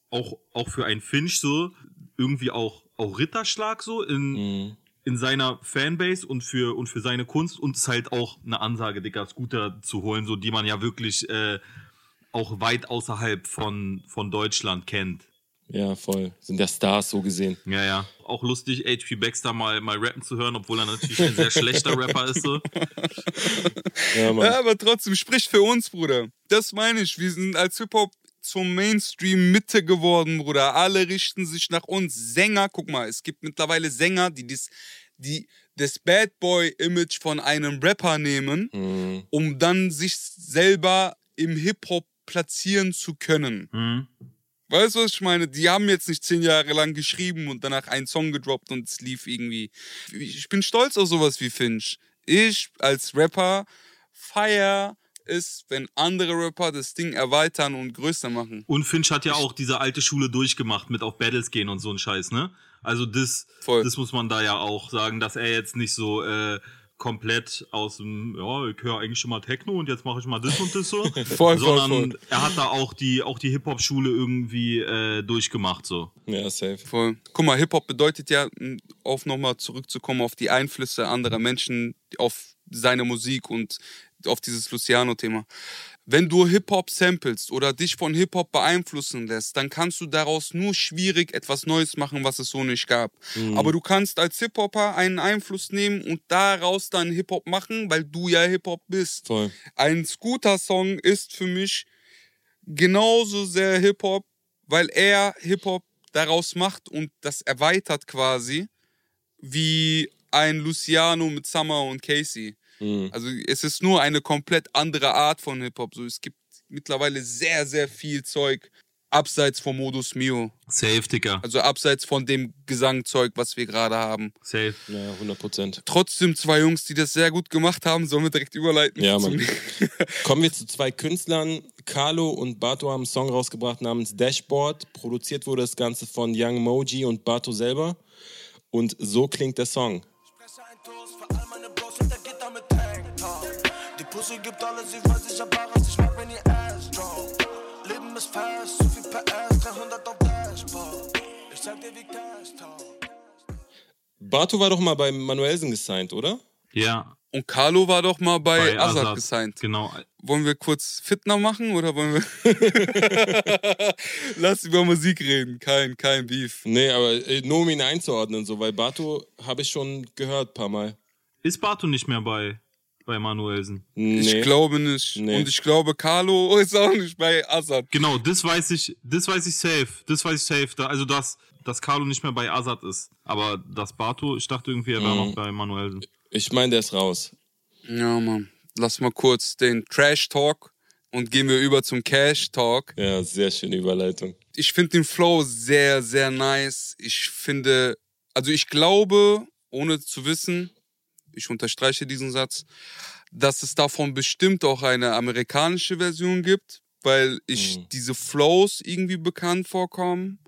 auch, auch für einen Finch so irgendwie auch, auch Ritterschlag so in, Mhm. in seiner Fanbase und für, und für seine Kunst und ist halt auch eine Ansage, Digga, Scooter zu holen, so die man ja wirklich äh, auch weit außerhalb von, von Deutschland kennt. Ja, voll. Sind ja Stars so gesehen. Ja, ja. Auch lustig, HP Baxter mal, mal rappen zu hören, obwohl er natürlich ein sehr schlechter Rapper ist. So. Ja, Mann. Ja, aber trotzdem, sprich für uns, Bruder. Das meine ich. Wir sind als Hip-Hop zum Mainstream-Mitte geworden, Bruder. Alle richten sich nach uns. Sänger, guck mal, es gibt mittlerweile Sänger, die das, die das Bad Boy-Image von einem Rapper nehmen, Mhm. um dann sich selber im Hip-Hop platzieren zu können. Mhm. Weißt du, was ich meine? Die haben jetzt nicht zehn Jahre lang geschrieben und danach einen Song gedroppt und es lief irgendwie. Ich bin stolz auf sowas wie Finch. Ich als Rapper feier es, wenn andere Rapper das Ding erweitern und größer machen. Und Finch hat ja auch diese alte Schule durchgemacht mit auf Battles gehen und so ein Scheiß, ne? Also das, Voll. das muss man da ja auch sagen, dass er jetzt nicht so äh, komplett aus dem, ja, ich höre eigentlich schon mal Techno und jetzt mache ich mal das und das so. voll, sondern voll. er hat da auch die, auch die Hip-Hop-Schule irgendwie äh, durchgemacht, so. Ja, safe. Voll. Guck mal, Hip-Hop bedeutet ja, auf nochmal zurückzukommen auf die Einflüsse anderer Menschen, auf seine Musik und auf dieses Luciano-Thema. Wenn du Hip-Hop samplest oder dich von Hip-Hop beeinflussen lässt, dann kannst du daraus nur schwierig etwas Neues machen, was es so nicht gab. Aber du kannst als Hip-Hopper einen Einfluss nehmen und daraus dann Hip-Hop machen, weil du ja Hip-Hop bist. Voll. Ein Scooter-Song ist für mich genauso sehr Hip-Hop, weil er Hip-Hop daraus macht und das erweitert quasi, wie ein Luciano mit Summer und Casey. Mhm. Also es ist nur eine komplett andere Art von Hip-Hop. So, es gibt mittlerweile sehr, sehr viel Zeug abseits vom Modus Mio. Safe, Dicker. Also abseits von dem Gesangzeug, was wir gerade haben. Safe. Ja, 100 Prozent. Trotzdem zwei Jungs, die das sehr gut gemacht haben, sollen wir direkt überleiten. Ja, Mann. Kommen wir zu zwei Künstlern. Carlo und Bato haben einen Song rausgebracht namens Dashboard. Produziert wurde das Ganze von Young Moji und Bato selber. Und so klingt der Song. Fresse ein Toast für all meine Pussy gibt alles, ich weiß, ich hab Bares, ich mag, wenn ihr Ass drop. Leben ist fast, zu viel PS, 300 auf Dashboard. Ich sag dir, wie Cash talk. Bato war doch mal bei Manuelsen gesigned, oder? Ja. Und Carlo war doch mal bei, Bei Azad Azad. gesigned. Genau. Wollen wir kurz Fitner machen oder wollen wir. Lass über Musik reden. Kein, kein Beef. Nee, aber äh, nur um ihn einzuordnen, so, weil Bato habe ich schon gehört, paar Mal. Ist Bato nicht mehr bei, bei Manuelsen? Nee. Ich glaube nicht. Nee. Und ich glaube, Carlo ist auch nicht bei Azad. Genau, das weiß ich, das weiß ich safe. Das weiß ich safe. Da, also, dass, dass Carlo nicht mehr bei Azad ist. Aber das Bato, ich dachte irgendwie, er wäre Mhm. noch bei Manuelsen. Ich meine, der ist raus. Ja, Mann. Lass mal kurz den Trash-Talk und gehen wir über zum Cash-Talk. Ja, sehr schöne Überleitung. Ich finde den Flow sehr, sehr nice. Ich finde also ich glaube, ohne zu wissen, ich unterstreiche diesen Satz, dass es davon bestimmt auch eine amerikanische Version gibt, weil ich Mhm. diese Flows irgendwie bekannt vorkommen.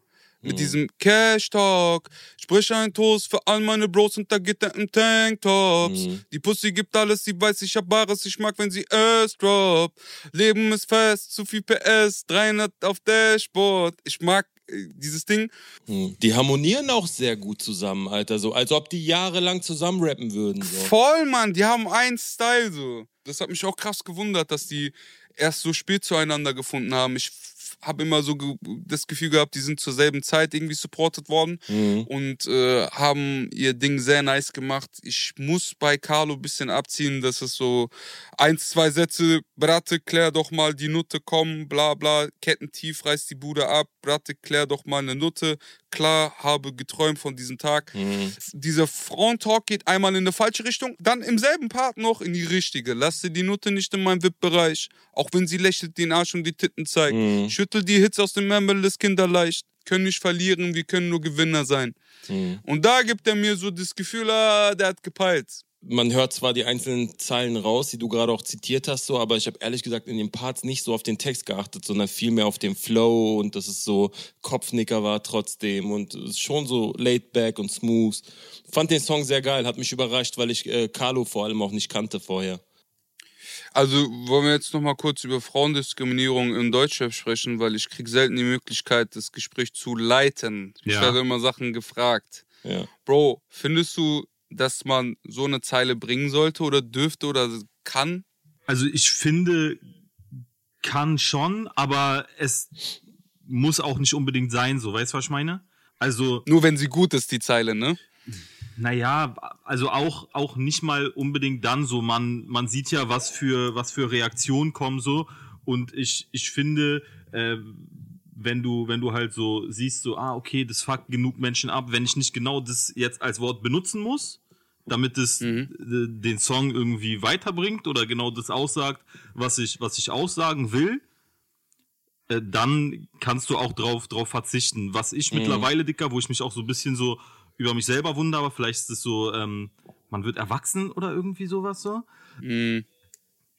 Mit Mhm. diesem Cash Talk, sprich ein Toast für all meine Bros und da geht er im Tanktops. Mhm. Die Pussy gibt alles, sie weiß, ich hab Bares, ich mag, wenn sie es drop. Leben ist fest, zu viel PS, 300 auf Dashboard. Ich mag dieses Ding. Hm. Die harmonieren auch sehr gut zusammen, Alter. So, als ob die jahrelang zusammen rappen würden. So. Voll, Mann, die haben einen Style so. Das hat mich auch krass gewundert, dass die erst so spät zueinander gefunden haben. Ich habe immer so ge das Gefühl gehabt, die sind zur selben Zeit irgendwie supported worden Mhm. und äh, haben ihr Ding sehr nice gemacht. Ich muss bei Carlo ein bisschen abziehen, dass es so eins, zwei Sätze, Bratte, klär doch mal die Nutte, komm, bla bla, Kettentief, reiß die Bude ab, Bratte, klär doch mal eine Nutte. Klar, habe geträumt von diesem Tag. Mhm. Dieser Frauentalk geht einmal in eine falsche Richtung, dann im selben Part noch in die richtige. Lass dir die Nutte nicht in meinem VIP-Bereich, auch wenn sie lächelt, den Arsch und die Titten zeigt. Mhm. Schüttel die Hits aus dem Ärmel des Kinderleicht. Können nicht verlieren, wir können nur Gewinner sein. Mhm. Und da gibt er mir so das Gefühl, ah, der hat gepeilt. Man hört zwar die einzelnen Zeilen raus, die du gerade auch zitiert hast, so, aber ich habe ehrlich gesagt in den Parts nicht so auf den Text geachtet, sondern viel mehr auf den Flow und dass es so Kopfnicker war trotzdem und es ist schon so laid back und smooth. Fand den Song sehr geil, hat mich überrascht, weil ich äh, Carlo vor allem auch nicht kannte vorher. Also wollen wir jetzt noch mal kurz über Frauendiskriminierung im Deutschrap sprechen, weil ich krieg selten die Möglichkeit, das Gespräch zu leiten. Ich Ja. werde immer Sachen gefragt. Ja. Bro, findest du, dass man so eine Zeile bringen sollte oder dürfte oder kann? Also ich finde, kann schon, aber es muss auch nicht unbedingt sein, so, weißt du, was ich meine? Also, Nur wenn sie gut ist, die Zeile, ne? naja, also auch, auch nicht mal unbedingt dann so. Man, man sieht ja, was für, was für Reaktionen kommen so. Und ich, ich finde, äh, wenn du, wenn du halt so siehst, so, ah, okay, das fuckt genug Menschen ab, wenn ich nicht genau das jetzt als Wort benutzen muss, damit es äh, den Song irgendwie weiterbringt oder genau das aussagt, was ich, was ich aussagen will, äh, dann kannst du auch drauf, drauf verzichten. Was ich mittlerweile, Dicker, wo ich mich auch so ein bisschen so über mich selber wundere, aber vielleicht ist es so, ähm, man wird erwachsen oder irgendwie sowas so. Mhm.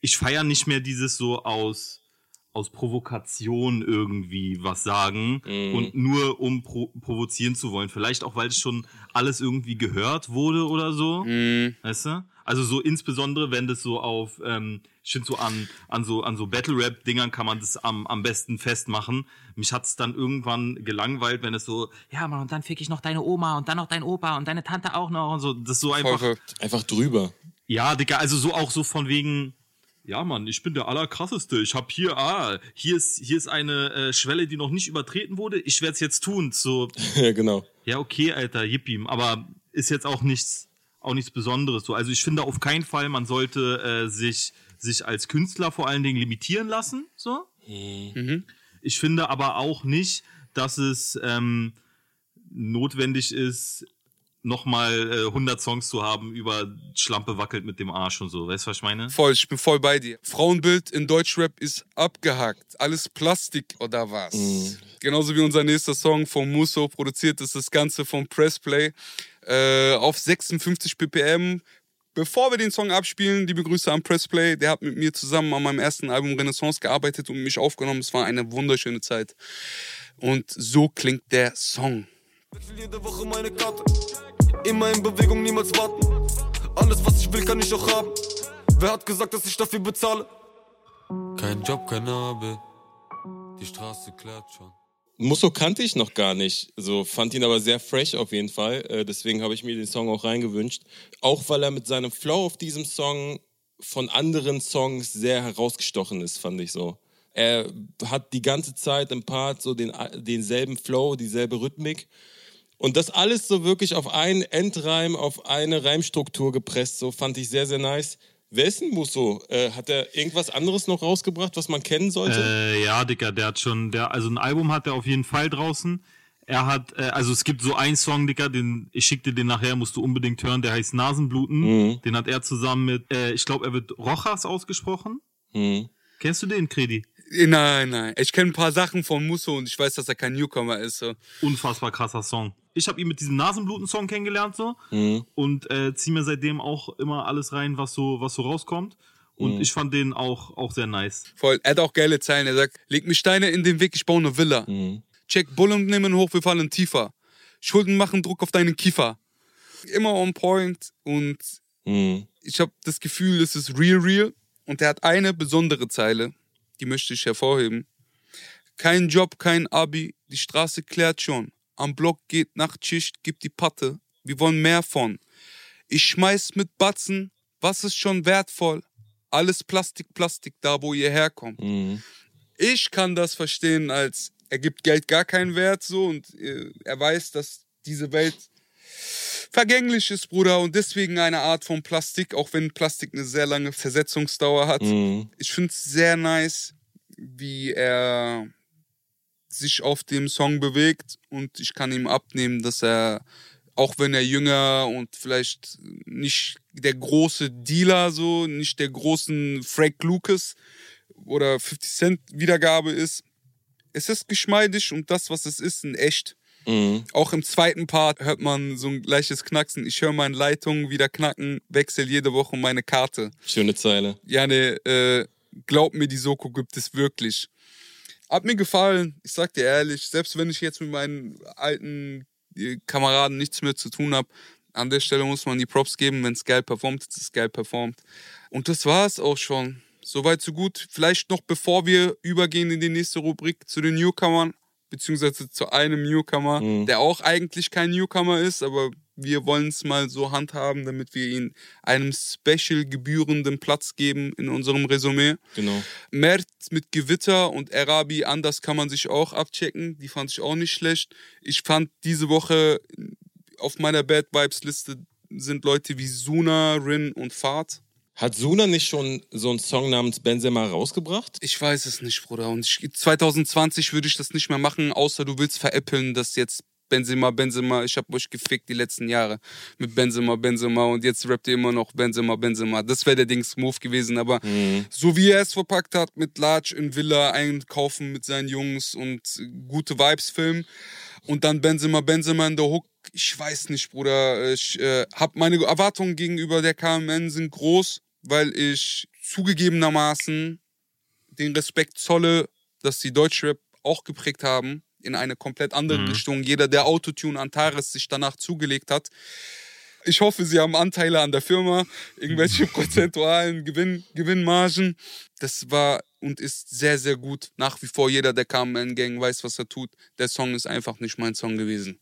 Ich feiere nicht mehr dieses so aus, aus Provokation irgendwie was sagen Mhm. und nur um pro provozieren zu wollen. Vielleicht auch, weil es schon alles irgendwie gehört wurde oder so. Mhm. Weißt du? Also so insbesondere, wenn das so auf, ähm, ich finde so an, an so, an so Battle-Rap-Dingern kann man das am, am besten festmachen. Mich hat's dann irgendwann gelangweilt, wenn es so, ja Mann, und dann fick ich noch deine Oma und dann noch dein Opa und deine Tante auch noch und so. Das ist so einfach. Einfach drüber. Ja, Digga, also so auch so von wegen, ja Mann, ich bin der allerkrasseste. Ich hab hier, ah, hier ist, hier ist eine äh, Schwelle, die noch nicht übertreten wurde. Ich werd's jetzt tun. So, ja, genau. ja, okay, Alter, Yippie. Aber ist jetzt auch nichts, auch nichts Besonderes. So, also ich finde auf keinen Fall, man sollte äh, sich, sich als Künstler vor allen Dingen limitieren lassen. So. Mhm. Ich finde aber auch nicht, dass es ähm, notwendig ist, nochmal äh, 100 Songs zu haben über Schlampe wackelt mit dem Arsch und so. Weißt du, was ich meine? Voll, ich bin voll bei dir. Frauenbild in Deutschrap ist abgehakt. Alles Plastik oder was? Genauso wie unser nächster Song von Musso produziert ist das Ganze vom Pressplay äh, auf 56 ppm. Bevor wir den Song abspielen, liebe Grüße an Pressplay. Der hat mit mir zusammen an meinem ersten Album Renaissance gearbeitet und mich aufgenommen. Es war eine wunderschöne Zeit. Und so klingt der Song. Wechsel jede Woche meine Karte. Immer in Bewegung, niemals warten. Alles, was ich will, kann ich auch haben. Wer hat gesagt, dass ich dafür bezahle? Kein Job, kein Arbeit. Die Straße klärt schon. Musso kannte ich noch gar nicht, so fand ihn aber sehr fresh auf jeden Fall. Äh, deswegen habe ich mir den Song auch reingewünscht. Auch weil er mit seinem Flow auf diesem Song von anderen Songs sehr herausgestochen ist, fand ich so. Er hat die ganze Zeit im Part so den, denselben Flow, dieselbe Rhythmik. Und das alles so wirklich auf einen Endreim, auf eine Reimstruktur gepresst, so fand ich sehr, sehr nice. Wer ist denn Musso? Äh, hat er irgendwas anderes noch rausgebracht, was man kennen sollte? Äh, ja, Dicker, der hat schon, der, also ein Album hat er auf jeden Fall draußen. Er hat, äh, also es gibt so einen Song, Dicker, den, ich schick dir den nachher, musst du unbedingt hören, der heißt Nasenbluten. Mhm. Den hat er zusammen mit, äh, ich glaube, er wird Rojas ausgesprochen. Hm. Kennst du den, Kredi? Äh, Nein, nein. Ich kenne ein paar Sachen von Musso und ich weiß, dass er kein Newcomer ist. So. Unfassbar krasser Song. Ich habe ihn mit diesem Nasenbluten-Song kennengelernt so Mhm. und äh, ziehe mir seitdem auch immer alles rein, was so, was so rauskommt. Und Mhm. ich fand den auch, auch sehr nice. Voll. Er hat auch geile Zeilen. Er sagt, leg mir Steine in den Weg, ich baue eine Villa. Mhm. Check Bullen nehmen hoch, wir fallen tiefer. Schulden machen Druck auf deinen Kiefer. Immer on point und Mhm. ich habe das Gefühl, es ist real, real. Und er hat eine besondere Zeile, die möchte ich hervorheben. Kein Job, kein Abi, die Straße klärt schon. Am Block geht Nachtschicht, gibt die Patte. Wir wollen mehr von. Ich schmeiß mit Batzen, was ist schon wertvoll? Alles Plastik, Plastik, da wo ihr herkommt. Mhm. Ich kann das verstehen als, er gibt Geld gar keinen Wert so und äh, er weiß, dass diese Welt vergänglich ist, Bruder, und deswegen eine Art von Plastik, auch wenn Plastik eine sehr lange Versetzungsdauer hat. Mhm. Ich finde es sehr nice, wie er sich auf dem Song bewegt und ich kann ihm abnehmen, dass er, auch wenn er jünger und vielleicht nicht der große Dealer so, nicht der großen Frank Lucas oder 50 Cent Wiedergabe ist, es ist geschmeidig und das, was es ist, in echt. Mhm. Auch im zweiten Part hört man so ein gleiches Knacksen. Ich höre meine Leitungen wieder knacken, wechsel jede Woche meine Karte. Schöne Zeile. Ja, ne, äh, glaub mir, die Soko gibt es wirklich. Hat mir gefallen, ich sag dir ehrlich, selbst wenn ich jetzt mit meinen alten äh, Kameraden nichts mehr zu tun habe, an der Stelle muss man die Props geben, wenn es geil performt, ist es geil performt. Und das war es auch schon. Soweit, so gut. Vielleicht noch bevor wir übergehen in die nächste Rubrik zu den Newcomern, beziehungsweise zu einem Newcomer, Mhm. der auch eigentlich kein Newcomer ist, aber wir wollen es mal so handhaben, damit wir ihm einem special gebührenden Platz geben in unserem Resümee. Genau. Mert mit Gewitter und Arabi anders kann man sich auch abchecken. Die fand ich auch nicht schlecht. Ich fand diese Woche auf meiner Bad Vibes Liste sind Leute wie Suna, Rin und Fahrt. Hat Suna nicht schon so einen Song namens Benzema rausgebracht? Ich weiß es nicht, Bruder. Und ich, 2020 würde ich das nicht mehr machen, außer du willst veräppeln, dass jetzt Benzema, Benzema, ich hab euch gefickt die letzten Jahre mit Benzema, Benzema und jetzt rappt ihr immer noch Benzema, Benzema. Das wäre der Dings Move gewesen, aber so wie er es verpackt hat mit Large in Villa einkaufen mit seinen Jungs und gute Vibes filmen und dann Benzema, Benzema in der Hook. Ich weiß nicht, Bruder. Ich äh, hab meine Erwartungen gegenüber der KMN sind groß, weil ich zugegebenermaßen den Respekt zolle, dass die Deutschrap auch geprägt haben in eine komplett andere Richtung. Jeder, der Autotune Antares sich danach zugelegt hat. Ich hoffe, sie haben Anteile an der Firma, irgendwelche prozentualen Gewinn, Gewinnmargen. Das war und ist sehr, sehr gut. Nach wie vor jeder der KMN-Gang weiß, was er tut. Der Song ist einfach nicht mein Song gewesen.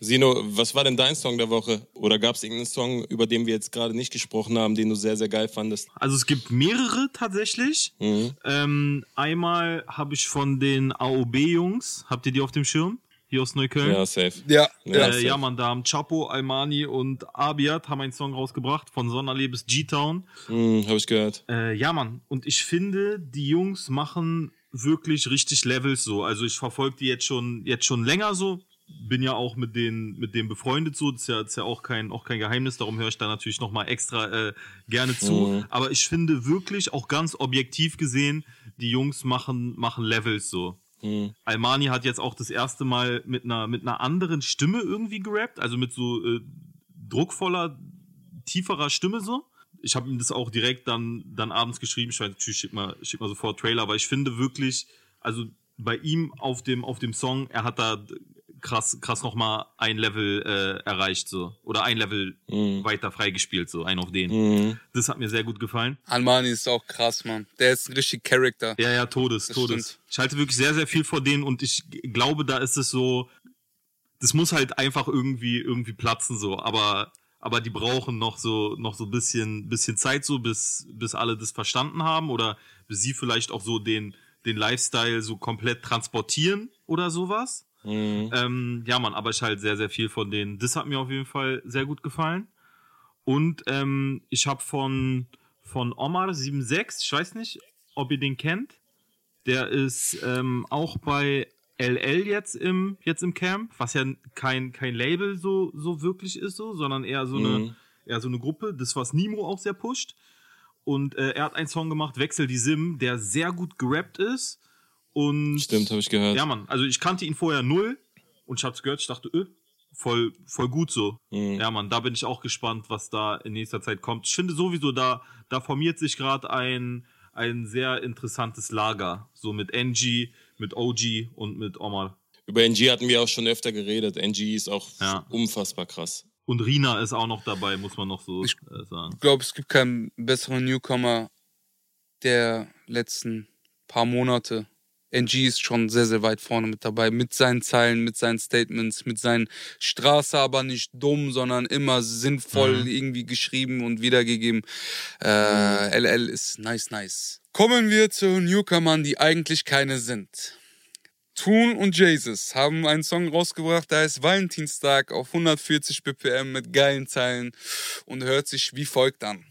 Sino, was war denn dein Song der Woche? Oder gab es irgendeinen Song, über den wir jetzt gerade nicht gesprochen haben, den du sehr, sehr geil fandest? Also es gibt mehrere tatsächlich. Mhm. Ähm, einmal habe ich von den AOB-Jungs, habt ihr die auf dem Schirm? Hier aus Neukölln? Ja, safe. Ja, Ja, ja. Äh, safe. ja, man, da haben Chapo, Almani und Abiat haben einen Song rausgebracht von Sonderlee bis G-Town. Mhm, Habe ich gehört. Äh, ja, Mann. Und ich finde, die Jungs machen wirklich richtig Levels so. Also ich verfolge die jetzt schon, jetzt schon länger so. Bin ja auch mit denen, mit denen befreundet so. Das ist ja, das ist ja auch, kein, auch kein Geheimnis. Darum höre ich da natürlich nochmal extra äh, gerne zu. Mhm. Aber ich finde wirklich, auch ganz objektiv gesehen, die Jungs machen, machen Levels so. Mhm. Almani hat jetzt auch das erste Mal mit einer, mit einer anderen Stimme irgendwie gerappt, also mit so äh, druckvoller, tieferer Stimme so. Ich habe ihm das auch direkt dann, dann abends geschrieben. Ich weiß, natürlich schick mal, schick mal sofort Trailer, aber ich finde wirklich, also bei ihm auf dem, auf dem Song, er hat da krass, krass nochmal ein Level äh, erreicht so. Oder ein Level weiter freigespielt, so, ein auf den. Mhm. Das hat mir sehr gut gefallen. Almani ist auch krass, Mann. Der ist ein richtig Charakter. Ja, ja, Todes, Das Todes. stimmt. Ich halte wirklich sehr, sehr viel vor denen und ich glaube, da ist es so, das muss halt einfach irgendwie, irgendwie platzen so, aber, aber die brauchen noch so, noch so ein bisschen, bisschen Zeit so, bis, bis alle das verstanden haben oder bis sie vielleicht auch so den, den Lifestyle so komplett transportieren oder sowas. Mhm. Ähm, ja, Mann, aber ich halt sehr, sehr viel von denen. Das hat mir auf jeden Fall sehr gut gefallen. Und ähm, ich habe von, von Omar76, ich weiß nicht, ob ihr den kennt. Der ist ähm, auch bei LL jetzt im, jetzt im Camp, was ja kein, kein Label so, so wirklich ist, so, sondern eher so, Mhm. eine, eher so eine Gruppe, das was Nimo auch sehr pusht. Und äh, er hat einen Song gemacht, Wechsel die Sim, der sehr gut gerappt ist. Und Stimmt, habe ich gehört. ja, Mann. Also ich kannte ihn vorher null und ich hab's gehört, ich dachte, öh, voll, voll gut so. Mhm. Ja, Mann, da bin ich auch gespannt, was da in nächster Zeit kommt. Ich finde sowieso, da, da formiert sich gerade ein, ein sehr interessantes Lager. So mit NG, mit OG und mit Omar. Über NG hatten wir auch schon öfter geredet. NG ist auch Ja. unfassbar krass. Und Rina ist auch noch dabei, muss man noch so Ich- äh, sagen. Ich glaube, es gibt keinen besseren Newcomer der letzten paar Monate. NG ist schon sehr, sehr weit vorne mit dabei. Mit seinen Zeilen, mit seinen Statements, mit seinen Straße aber nicht dumm, sondern immer sinnvoll Mhm. irgendwie geschrieben und wiedergegeben. Äh, LL ist nice, nice. Kommen wir zu Newcomern, die eigentlich keine sind. Toon und Jesus haben einen Song rausgebracht, der heißt Valentinstag auf 140 BPM mit geilen Zeilen und hört sich wie folgt an.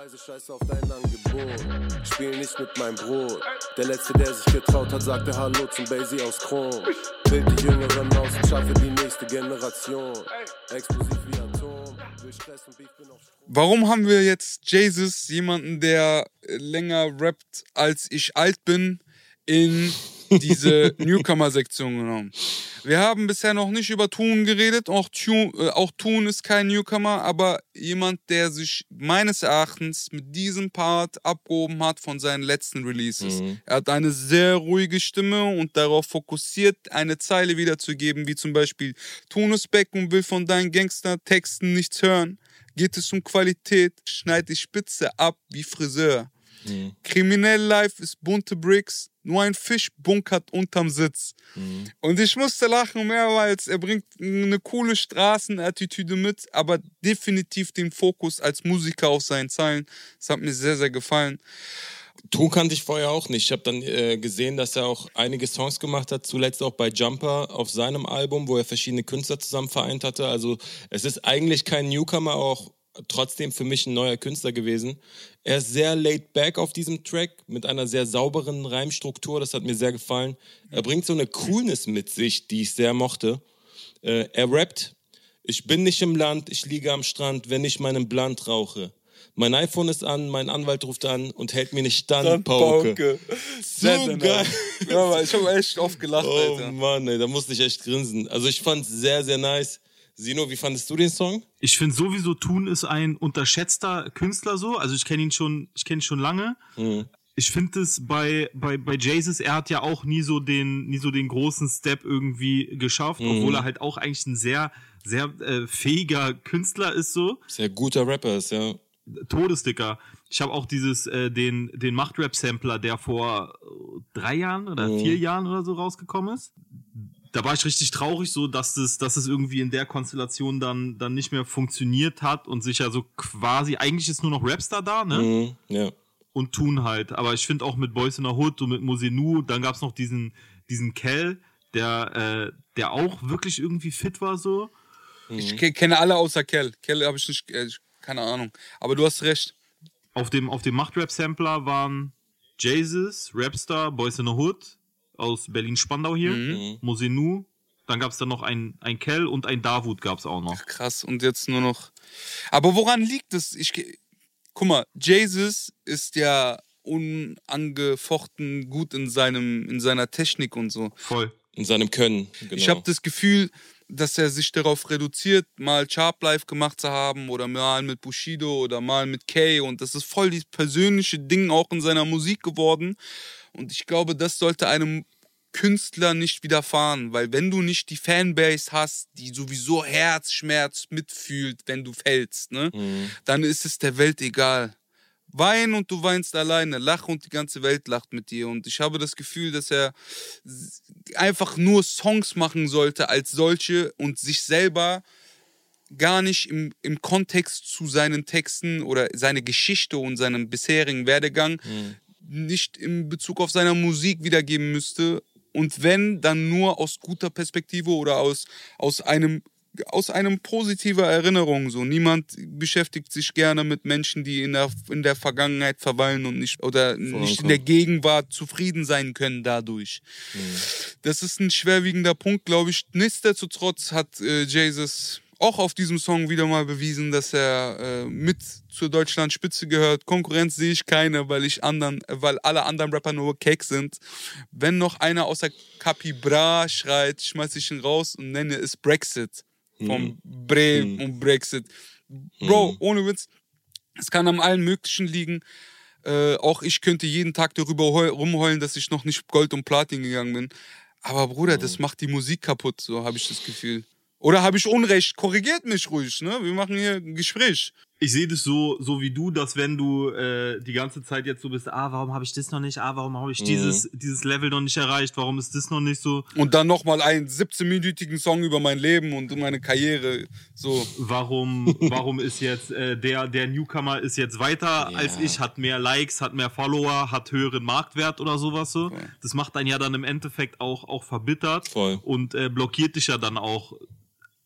Preise scheiße auf dein Angebot. Spiel nicht mit meinem Brot. Der Letzte, der sich getraut hat, sagte Hallo zum Basie aus Chrom. Bild die Jüngeren aus und schaffe die nächste Generation. Explosiv wie Atom. Warum haben wir jetzt Jesus, jemanden, der länger rappt, als ich alt bin, in diese Newcomer-Sektion genommen? Wir haben bisher noch nicht über Toon geredet. Auch, Tune, äh, auch Toon ist kein Newcomer, aber jemand, der sich meines Erachtens mit diesem Part abgehoben hat von seinen letzten Releases. Er hat eine sehr ruhige Stimme und darauf fokussiert, eine Zeile wiederzugeben, wie zum Beispiel Toon ist back und will von deinen Gangster-Texten nichts hören. Geht es um Qualität, schneid die Spitze ab wie Friseur. Kriminell Life ist bunte Bricks, nur ein Fisch bunkert unterm Sitz. Und ich musste lachen mehrmals. Er bringt eine coole Straßenattitüde mit, aber definitiv den Fokus als Musiker auf seinen Zeilen. Das hat mir sehr, sehr gefallen. Toon kannte ich vorher auch nicht. Ich habe dann äh, gesehen, dass er auch einige Songs gemacht hat, zuletzt auch bei Jumper auf seinem Album, wo er verschiedene Künstler zusammen vereint hatte. Also es ist eigentlich kein Newcomer, auch trotzdem für mich ein neuer Künstler gewesen. Er ist sehr laid back auf diesem Track mit einer sehr sauberen Reimstruktur. Das hat mir sehr gefallen. Er bringt so eine Coolness mit sich, die ich sehr mochte. Äh, er rappt. Ich bin nicht im Land, ich liege am Strand, wenn ich meinen Blunt rauche. Mein iPhone ist an, mein Anwalt ruft an und hält mir eine Standpauke. So Sehr, sehr geil. Ja, aber ich habe echt oft gelacht, Oh Alter. Mann, ey, da musste ich echt grinsen. Also ich fand's sehr, sehr nice. Sino, wie fandest du den Song? Ich finde sowieso, Thun ist ein unterschätzter Künstler so. Also ich kenne ihn schon, ich kenne ihn schon lange. Ich finde es bei, bei, bei Jesus, er hat ja auch nie so den, nie so den großen Step irgendwie geschafft, obwohl er halt auch eigentlich ein sehr, sehr äh, fähiger Künstler ist so. Sehr guter Rapper ist, ja. Todesdicker. Ich habe auch dieses, äh, den, den Machtrap-Sampler, der vor drei Jahren oder vier Jahren oder so rausgekommen ist. Da war ich richtig traurig, so dass es, dass es irgendwie in der Konstellation dann, dann nicht mehr funktioniert hat und sich ja so quasi, eigentlich ist nur noch Rapstar da, ne? Mhm, ja. Und tun halt. Aber ich finde auch mit Boys in the Hood und mit Mosenu, dann gab's noch diesen, diesen Kell, der, äh, der auch wirklich irgendwie fit war so. Ich ke- kenne alle außer Kell. Kell habe ich nicht, äh, ich- keine Ahnung. Aber du hast recht. Auf dem, auf dem Machtrap-Sampler waren Jesus, Rapstar, Boys in the Hood aus Berlin-Spandau hier, Mhm. Mosenu. Dann gab es dann noch ein, ein Kell und ein Davut gab es auch noch. Krass. Und jetzt nur noch. Aber woran liegt es? Ich, guck mal, Jesus ist ja unangefochten gut in seinem, in seiner Technik und so. Voll. In seinem Können. Genau. Ich habe das Gefühl, dass er sich darauf reduziert, mal Sharp Life gemacht zu haben oder mal mit Bushido oder mal mit Kay und das ist voll dieses persönliche Ding auch in seiner Musik geworden. Und ich glaube, das sollte einem Künstler nicht widerfahren, weil wenn du nicht die Fanbase hast, die sowieso Herzschmerz mitfühlt, wenn du fällst, ne, dann ist es der Welt egal. Wein und du weinst alleine, lach und die ganze Welt lacht mit dir. Und ich habe das Gefühl, dass er einfach nur Songs machen sollte als solche und sich selber gar nicht im, im Kontext zu seinen Texten oder seine Geschichte und seinem bisherigen Werdegang nicht in Bezug auf seine Musik wiedergeben müsste. Und wenn, dann nur aus guter Perspektive oder aus, aus einem aus einem positiver Erinnerung so. Niemand beschäftigt sich gerne mit Menschen, die in der, in der Vergangenheit verweilen und nicht oder nicht in der Gegenwart zufrieden sein können dadurch. Das ist ein schwerwiegender Punkt, glaube ich. Nichtsdestotrotz hat äh, Jesus auch auf diesem Song wieder mal bewiesen, dass er äh, mit zur Deutschlandspitze gehört. Konkurrenz sehe ich keine, weil ich anderen, weil alle anderen Rapper nur Cake sind. Wenn noch einer außer Capibra schreit, schmeiß ich ihn raus und nenne es Brexit. Vom Bre und Brexit. Bro, ohne Witz, es kann an allen möglichen liegen. Äh, auch ich könnte jeden Tag darüber heu- rumheulen, dass ich noch nicht Gold und Platin gegangen bin. Aber Bruder, das macht die Musik kaputt, so habe ich das Gefühl. Oder habe ich Unrecht? Korrigiert mich ruhig, ne? Wir machen hier ein Gespräch. Ich sehe das so, so wie du, dass wenn du äh, die ganze Zeit jetzt so bist, ah, warum habe ich das noch nicht, ah, warum habe ich dieses, dieses Level noch nicht erreicht, warum ist das noch nicht so, Und dann nochmal einen 17-minütigen Song über mein Leben und meine Karriere. So. warum, warum ist jetzt äh, der, der Newcomer ist jetzt weiter als ich, hat mehr Likes, hat mehr Follower, hat höheren Marktwert oder sowas so. Das macht einen ja dann im Endeffekt auch, auch verbittert Voll. und äh, blockiert dich ja dann auch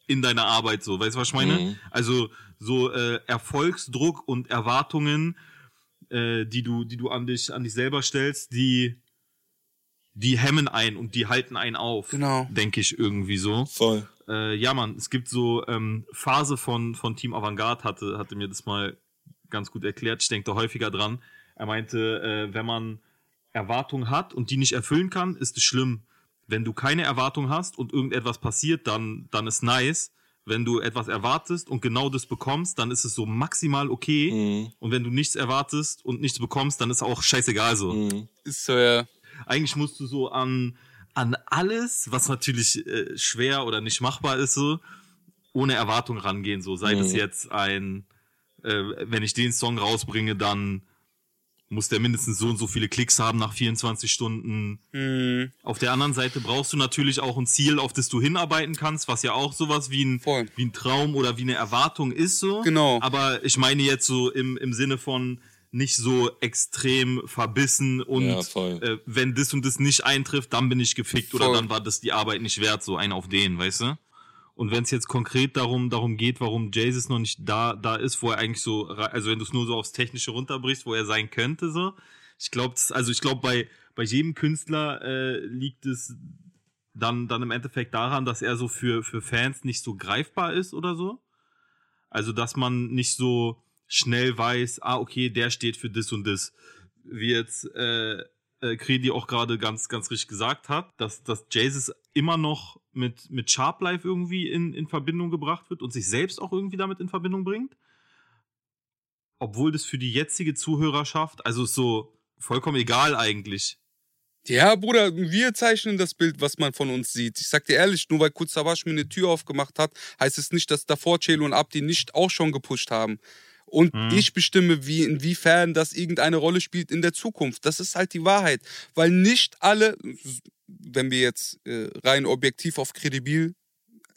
in deiner Arbeit so. Weißt du, was ich meine? Mhm. Also so äh, Erfolgsdruck und Erwartungen, äh, die du, die du an dich, an dich selber stellst, die, die hemmen ein und die halten einen auf. Genau. Denke ich irgendwie so. Voll. Äh, ja, Mann, es gibt so ähm, Phase von, von Team Avantgarde, hatte, hatte mir das mal ganz gut erklärt. Ich denke da häufiger dran. Er meinte, äh, wenn man Erwartungen hat und die nicht erfüllen kann, ist es schlimm. Wenn du keine Erwartung hast und irgendetwas passiert, dann, dann ist nice. Wenn du etwas erwartest und genau das bekommst, dann ist es so maximal okay. Mhm. Und wenn du nichts erwartest und nichts bekommst, dann ist auch scheißegal so Mhm. Ist so, ja. eigentlich musst du so an, an alles, was natürlich äh, schwer oder nicht machbar ist, so, ohne Erwartung rangehen. So, sei das Mhm. jetzt ein, äh, wenn ich den Song rausbringe, dann muss der mindestens so und so viele Klicks haben nach 24 Stunden. Hm, Auf der anderen Seite brauchst du natürlich auch ein Ziel, auf das du hinarbeiten kannst, was ja auch sowas wie ein, Voll. wie ein Traum oder wie eine Erwartung ist so. Genau. Aber ich meine jetzt so im, im Sinne von nicht so extrem verbissen und Ja, voll. äh, wenn das und das nicht eintrifft, dann bin ich gefickt oder Voll. dann war das die Arbeit nicht wert, so ein auf den, weißt du? Und wenn es jetzt konkret darum, darum geht, warum Jesus noch nicht da, da ist, wo er eigentlich so, also wenn du es nur so aufs Technische runterbrichst, wo er sein könnte, so. Ich glaube, also ich glaube, bei, bei jedem Künstler äh, liegt es dann, dann im Endeffekt daran, dass er so für, für Fans nicht so greifbar ist oder so. Also, dass man nicht so schnell weiß, ah, okay, der steht für das und das. Wie jetzt äh, äh, Kredi auch gerade ganz, ganz richtig gesagt hat, dass, dass Jesus immer noch mit, mit Sharp Life irgendwie in, in Verbindung gebracht wird und sich selbst auch irgendwie damit in Verbindung bringt. Obwohl das für die jetzige Zuhörerschaft, also ist so vollkommen egal eigentlich. Ja, Bruder, wir zeichnen das Bild, was man von uns sieht. Ich sag dir ehrlich, nur weil Kutsawasch mir eine Tür aufgemacht hat, heißt es nicht, dass davor Celo und Abdi nicht auch schon gepusht haben. Und ich bestimme, wie, inwiefern das irgendeine Rolle spielt in der Zukunft. Das ist halt die Wahrheit. Weil nicht alle, wenn wir jetzt äh, rein objektiv auf Kredibil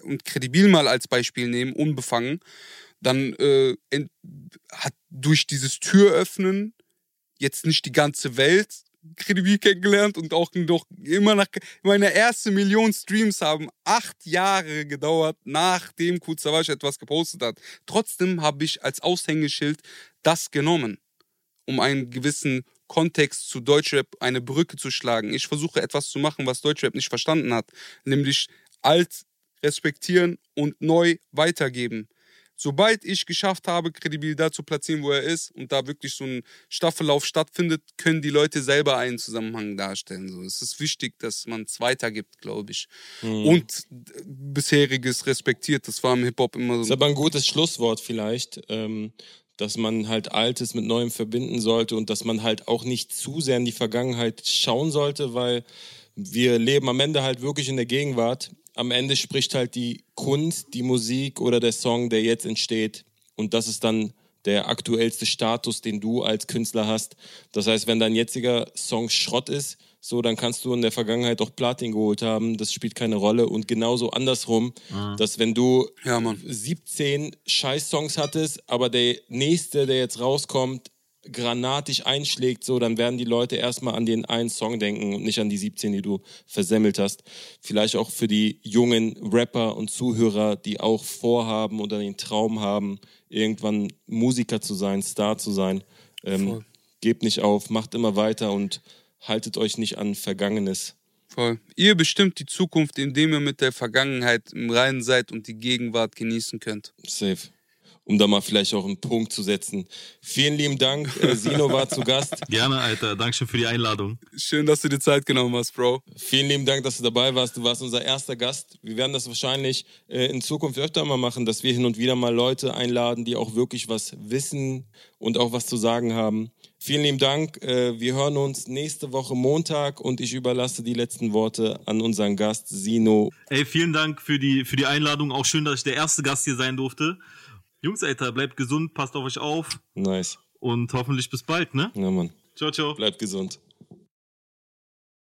und Kredibil mal als Beispiel nehmen, unbefangen, dann äh, ent- hat durch dieses Türöffnen jetzt nicht die ganze Welt kredibil kennengelernt und auch noch immer nach meine erste Million Streams haben acht Jahre gedauert, nachdem Kuzawasch etwas gepostet hat. Trotzdem habe ich als Aushängeschild das genommen, um einen gewissen Kontext zu Deutschrap eine Brücke zu schlagen. Ich versuche etwas zu machen, was Deutschrap nicht verstanden hat, nämlich alt respektieren und neu weitergeben. Sobald ich geschafft habe, kredibil da zu platzieren, wo er ist und da wirklich so ein Staffellauf stattfindet, können die Leute selber einen Zusammenhang darstellen. So, es ist wichtig, dass man es weitergibt, glaube ich. Und äh, bisheriges respektiert. Das war im Hip-Hop immer ist so. aber ein gutes Schlusswort vielleicht, ähm, dass man halt Altes mit Neuem verbinden sollte und dass man halt auch nicht zu sehr in die Vergangenheit schauen sollte, weil wir leben am Ende halt wirklich in der Gegenwart. Am Ende spricht halt die Kunst, die Musik oder der Song, der jetzt entsteht. Und das ist dann der aktuellste Status, den du als Künstler hast. Das heißt, wenn dein jetziger Song Schrott ist, so, dann kannst du in der Vergangenheit auch Platin geholt haben. Das spielt keine Rolle. Und genauso andersrum, dass wenn du Ja, Mann. 17 Scheiß-Songs hattest, aber der nächste, der jetzt rauskommt, granatisch einschlägt, so, dann werden die Leute erstmal an den einen Song denken und nicht an die 17, die du versemmelt hast. Vielleicht auch für die jungen Rapper und Zuhörer, die auch vorhaben oder den Traum haben, irgendwann Musiker zu sein, Star zu sein. Ähm, gebt nicht auf, macht immer weiter und haltet euch nicht an Vergangenes. Voll. Ihr bestimmt die Zukunft, indem ihr mit der Vergangenheit im Reinen seid und die Gegenwart genießen könnt. Safe. Um da mal vielleicht auch einen Punkt zu setzen. Vielen lieben Dank. Äh, Sino war zu Gast. Gerne, Alter. Dankeschön für die Einladung. Schön, dass du dir Zeit genommen hast, Bro. Vielen lieben Dank, dass du dabei warst. Du warst unser erster Gast. Wir werden das wahrscheinlich äh, in Zukunft öfter mal machen, dass wir hin und wieder mal Leute einladen, die auch wirklich was wissen und auch was zu sagen haben. Vielen lieben Dank. Äh, wir hören uns nächste Woche Montag und ich überlasse die letzten Worte an unseren Gast Sino. Ey, vielen Dank für die, für die Einladung. Auch schön, dass ich der erste Gast hier sein durfte. Jungs, Alter, bleibt gesund, passt auf euch auf Nice. und hoffentlich bis bald, ne? Ja, Mann. Ciao, ciao. Bleibt gesund.